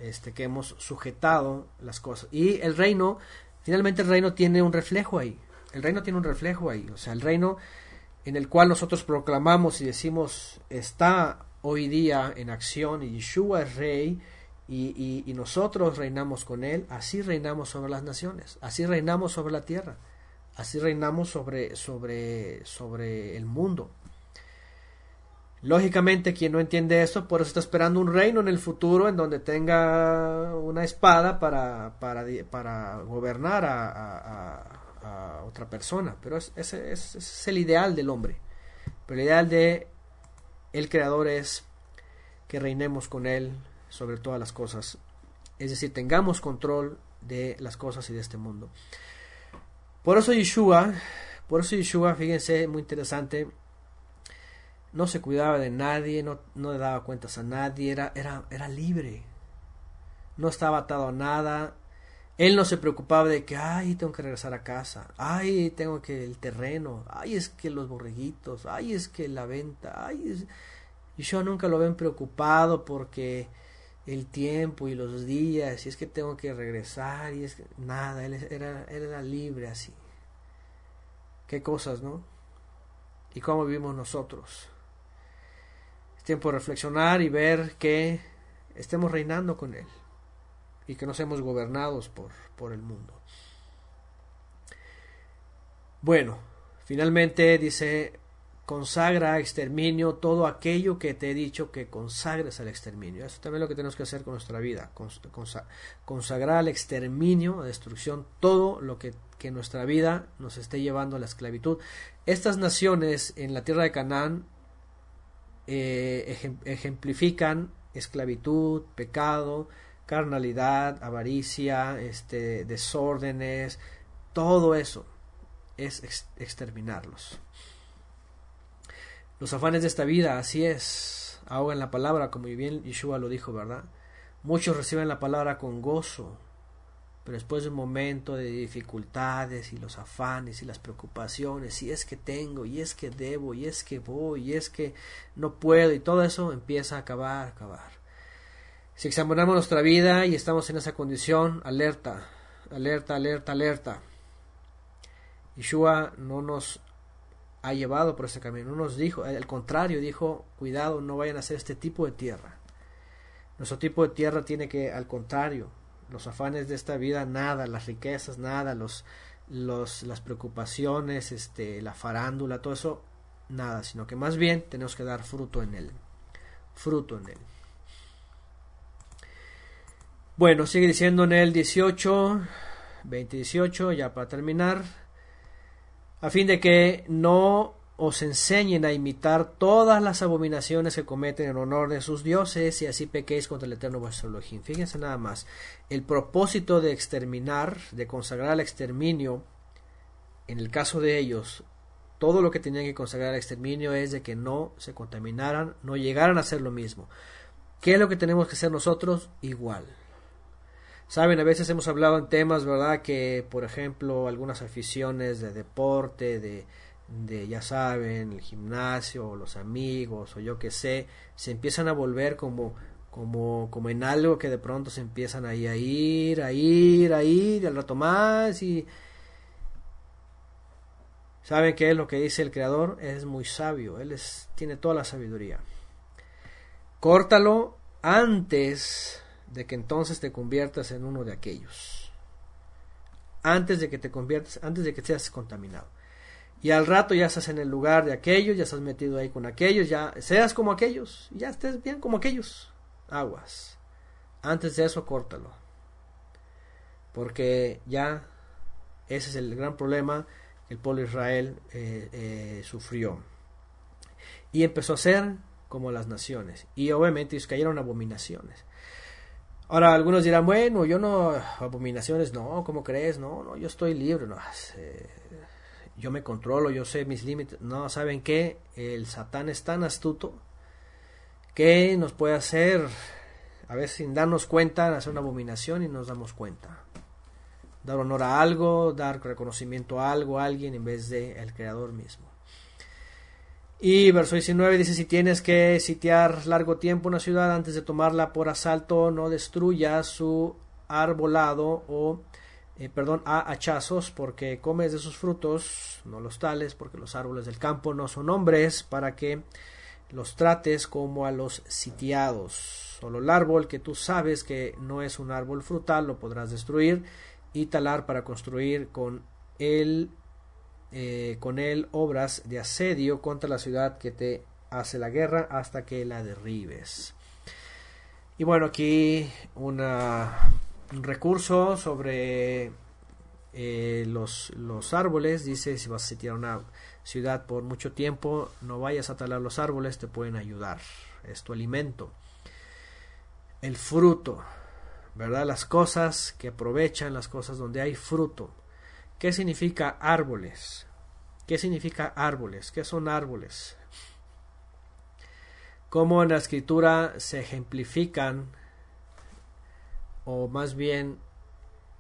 este, que hemos sujetado las cosas. Y el reino, finalmente el reino tiene un reflejo ahí. El reino tiene un reflejo ahí. O sea, el reino en el cual nosotros proclamamos y decimos está hoy día en acción y Yeshua es rey y, y, nosotros reinamos con él, así reinamos sobre las naciones, así reinamos sobre la tierra, así reinamos sobre, sobre, sobre el mundo. Lógicamente, quien no entiende esto, por eso está esperando un reino en el futuro en donde tenga una espada para, para, para gobernar a, otra persona. Pero ese, es el ideal del hombre. Pero el ideal de el Creador es que reinemos con Él sobre todas las cosas. Es decir, tengamos control de las cosas y de este mundo. Por eso Yeshua, por eso Yeshua, fíjense, muy interesante, no se cuidaba de nadie, no, no le daba cuentas a nadie, era, era, era libre, no estaba atado a nada, él no se preocupaba de que, ay, tengo que regresar a casa, ay, tengo que el terreno, ay, es que los borreguitos, ay, es que la venta, ay, y yo nunca lo ven preocupado porque el tiempo y los días, y es que tengo que regresar, y es que nada, él era, él era libre así. Qué cosas, ¿no? Y cómo vivimos nosotros tiempo de reflexionar y ver que estemos reinando con Él y que no seamos gobernados por, por el mundo. Bueno, finalmente dice, consagra exterminio todo aquello que te he dicho que consagres al exterminio. Eso también es lo que tenemos que hacer con nuestra vida, consagrar al exterminio, a destrucción, todo lo que, que nuestra vida nos esté llevando a la esclavitud. Estas naciones en la tierra de Canaán eh, ejemplifican esclavitud, pecado, carnalidad, avaricia, este, desórdenes, todo eso es exterminarlos. Los afanes de esta vida, así es, ahogan la palabra, como bien Yeshua lo dijo, ¿verdad? Muchos reciben la palabra con gozo, pero después de un momento de dificultades y los afanes y las preocupaciones, y es que tengo, y es que debo, y es que voy, y es que no puedo, y todo eso empieza a acabar, acabar. Si examinamos nuestra vida y estamos en esa condición, alerta, alerta, alerta, alerta. Yeshua no nos ha llevado por ese camino, no nos dijo, al contrario, dijo, cuidado, no vayan a hacer este tipo de tierra. Nuestro tipo de tierra tiene que, al contrario, los afanes de esta vida, nada, las riquezas, nada, los, los, las preocupaciones, este, la farándula, todo eso, nada, sino que más bien tenemos que dar fruto en él. Fruto en él. Bueno, sigue diciendo en el 18, 20, 18, ya para terminar, a fin de que no os enseñen a imitar todas las abominaciones que cometen en honor de sus dioses y así pequéis contra el eterno vuestro Elohim. Fíjense nada más, el propósito de exterminar, de consagrar al exterminio, en el caso de ellos, todo lo que tenían que consagrar al exterminio es de que no se contaminaran, no llegaran a hacer lo mismo. ¿Qué es lo que tenemos que hacer nosotros? Igual. Saben, a veces hemos hablado en temas, ¿verdad? Que, por ejemplo, algunas aficiones de deporte, de, de ya saben, el gimnasio, o los amigos, o yo qué sé, se empiezan a volver como, como, como en algo que de pronto se empiezan ahí a ir, a ir, a ir, y al rato más, y... ¿Saben qué es lo que dice el Creador? Es muy sabio, Él es, tiene toda la sabiduría. Córtalo antes de que entonces te conviertas en uno de aquellos. Antes de que te conviertas, antes de que seas contaminado. Y al rato ya estás en el lugar de aquellos, ya estás metido ahí con aquellos, ya seas como aquellos, ya estés bien como aquellos. Aguas. Antes de eso, córtalo. Porque ya ese es el gran problema que el pueblo de Israel eh, eh, sufrió. Y empezó a ser como las naciones. Y obviamente cayeron abominaciones. Ahora, algunos dirán, bueno, yo no, abominaciones, no, ¿cómo crees? No, no, yo estoy libre, no, eh, yo me controlo, yo sé mis límites. No, ¿saben qué? El Satán es tan astuto que nos puede hacer, a veces sin darnos cuenta, hacer una abominación y nos damos cuenta. Dar honor a algo, dar reconocimiento a algo, a alguien, en vez de el Creador mismo. Y verso 19 dice, si tienes que sitiar largo tiempo una ciudad antes de tomarla por asalto, no destruya su arbolado o, eh, perdón, a hachazos, porque comes de sus frutos, no los tales, porque los árboles del campo no son hombres, para que los trates como a los sitiados. Solo el árbol que tú sabes que no es un árbol frutal lo podrás destruir y talar para construir con él eh, con él obras de asedio contra la ciudad que te hace la guerra hasta que la derribes. Y bueno, aquí una, un recurso sobre eh, los, los árboles. Dice, si vas a sitiar una ciudad por mucho tiempo, no vayas a talar los árboles, te pueden ayudar. Es tu alimento. El fruto, ¿verdad? Las cosas que aprovechan, las cosas donde hay fruto. ¿Qué significa árboles? ¿Qué significa árboles? ¿Qué son árboles? ¿Cómo en la escritura se ejemplifican o más bien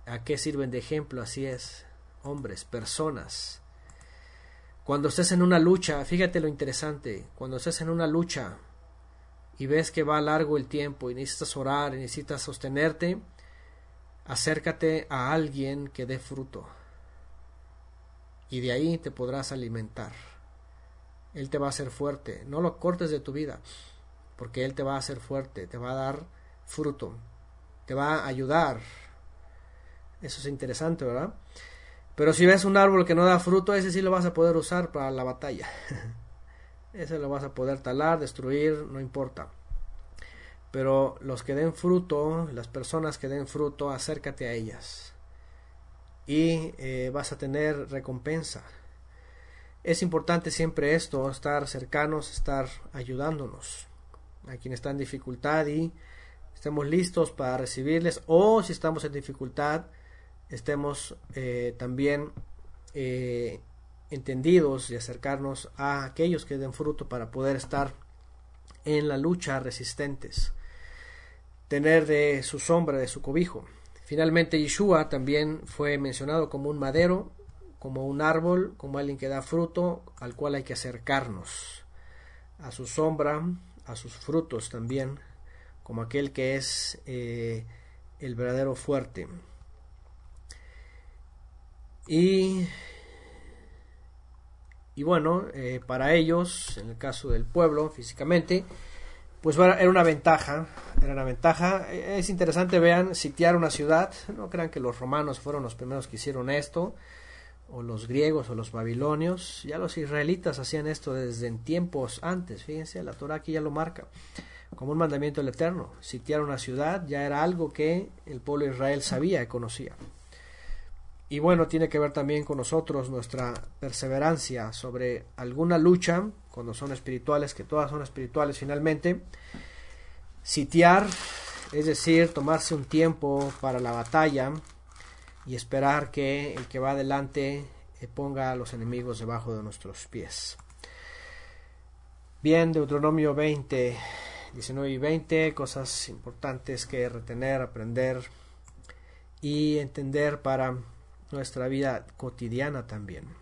a qué sirven de ejemplo? Así es, hombres, personas. Cuando estés en una lucha, fíjate lo interesante, cuando estés en una lucha y ves que va largo el tiempo y necesitas orar y necesitas sostenerte, acércate a alguien que dé fruto y de ahí te podrás alimentar. Él te va a hacer fuerte. No lo cortes de tu vida, porque Él te va a hacer fuerte, te va a dar fruto, te va a ayudar. Eso es interesante, ¿verdad? Pero si ves un árbol que no da fruto, ese sí lo vas a poder usar para la batalla. ese lo vas a poder talar, destruir, no importa. Pero los que den fruto, las personas que den fruto, acércate a ellas y eh, vas a tener recompensa. Es importante siempre esto, estar cercanos, estar ayudándonos a quien está en dificultad y estemos listos para recibirles o si estamos en dificultad estemos eh, también eh, entendidos y acercarnos a aquellos que den fruto para poder estar en la lucha resistentes, tener de su sombra, de su cobijo. Finalmente Yeshua también fue mencionado como un madero, como un árbol, como alguien que da fruto, al cual hay que acercarnos, a su sombra, a sus frutos también, como aquel que es eh, el verdadero fuerte. Y, y bueno, eh, para ellos, en el caso del pueblo, físicamente, pues era una ventaja, era una ventaja. Es interesante, vean, sitiar una ciudad, no crean que los romanos fueron los primeros que hicieron esto, o los griegos o los babilonios, ya los israelitas hacían esto desde en tiempos antes, fíjense, la Torah aquí ya lo marca, como un mandamiento del Eterno. Sitiar una ciudad ya era algo que el pueblo de Israel sabía y conocía. Y bueno, tiene que ver también con nosotros nuestra perseverancia sobre alguna lucha, cuando son espirituales, que todas son espirituales finalmente. Sitiar, es decir, tomarse un tiempo para la batalla y esperar que el que va adelante ponga a los enemigos debajo de nuestros pies. Bien, Deuteronomio 20, 19 y 20, cosas importantes que retener, aprender y entender para nuestra vida cotidiana también.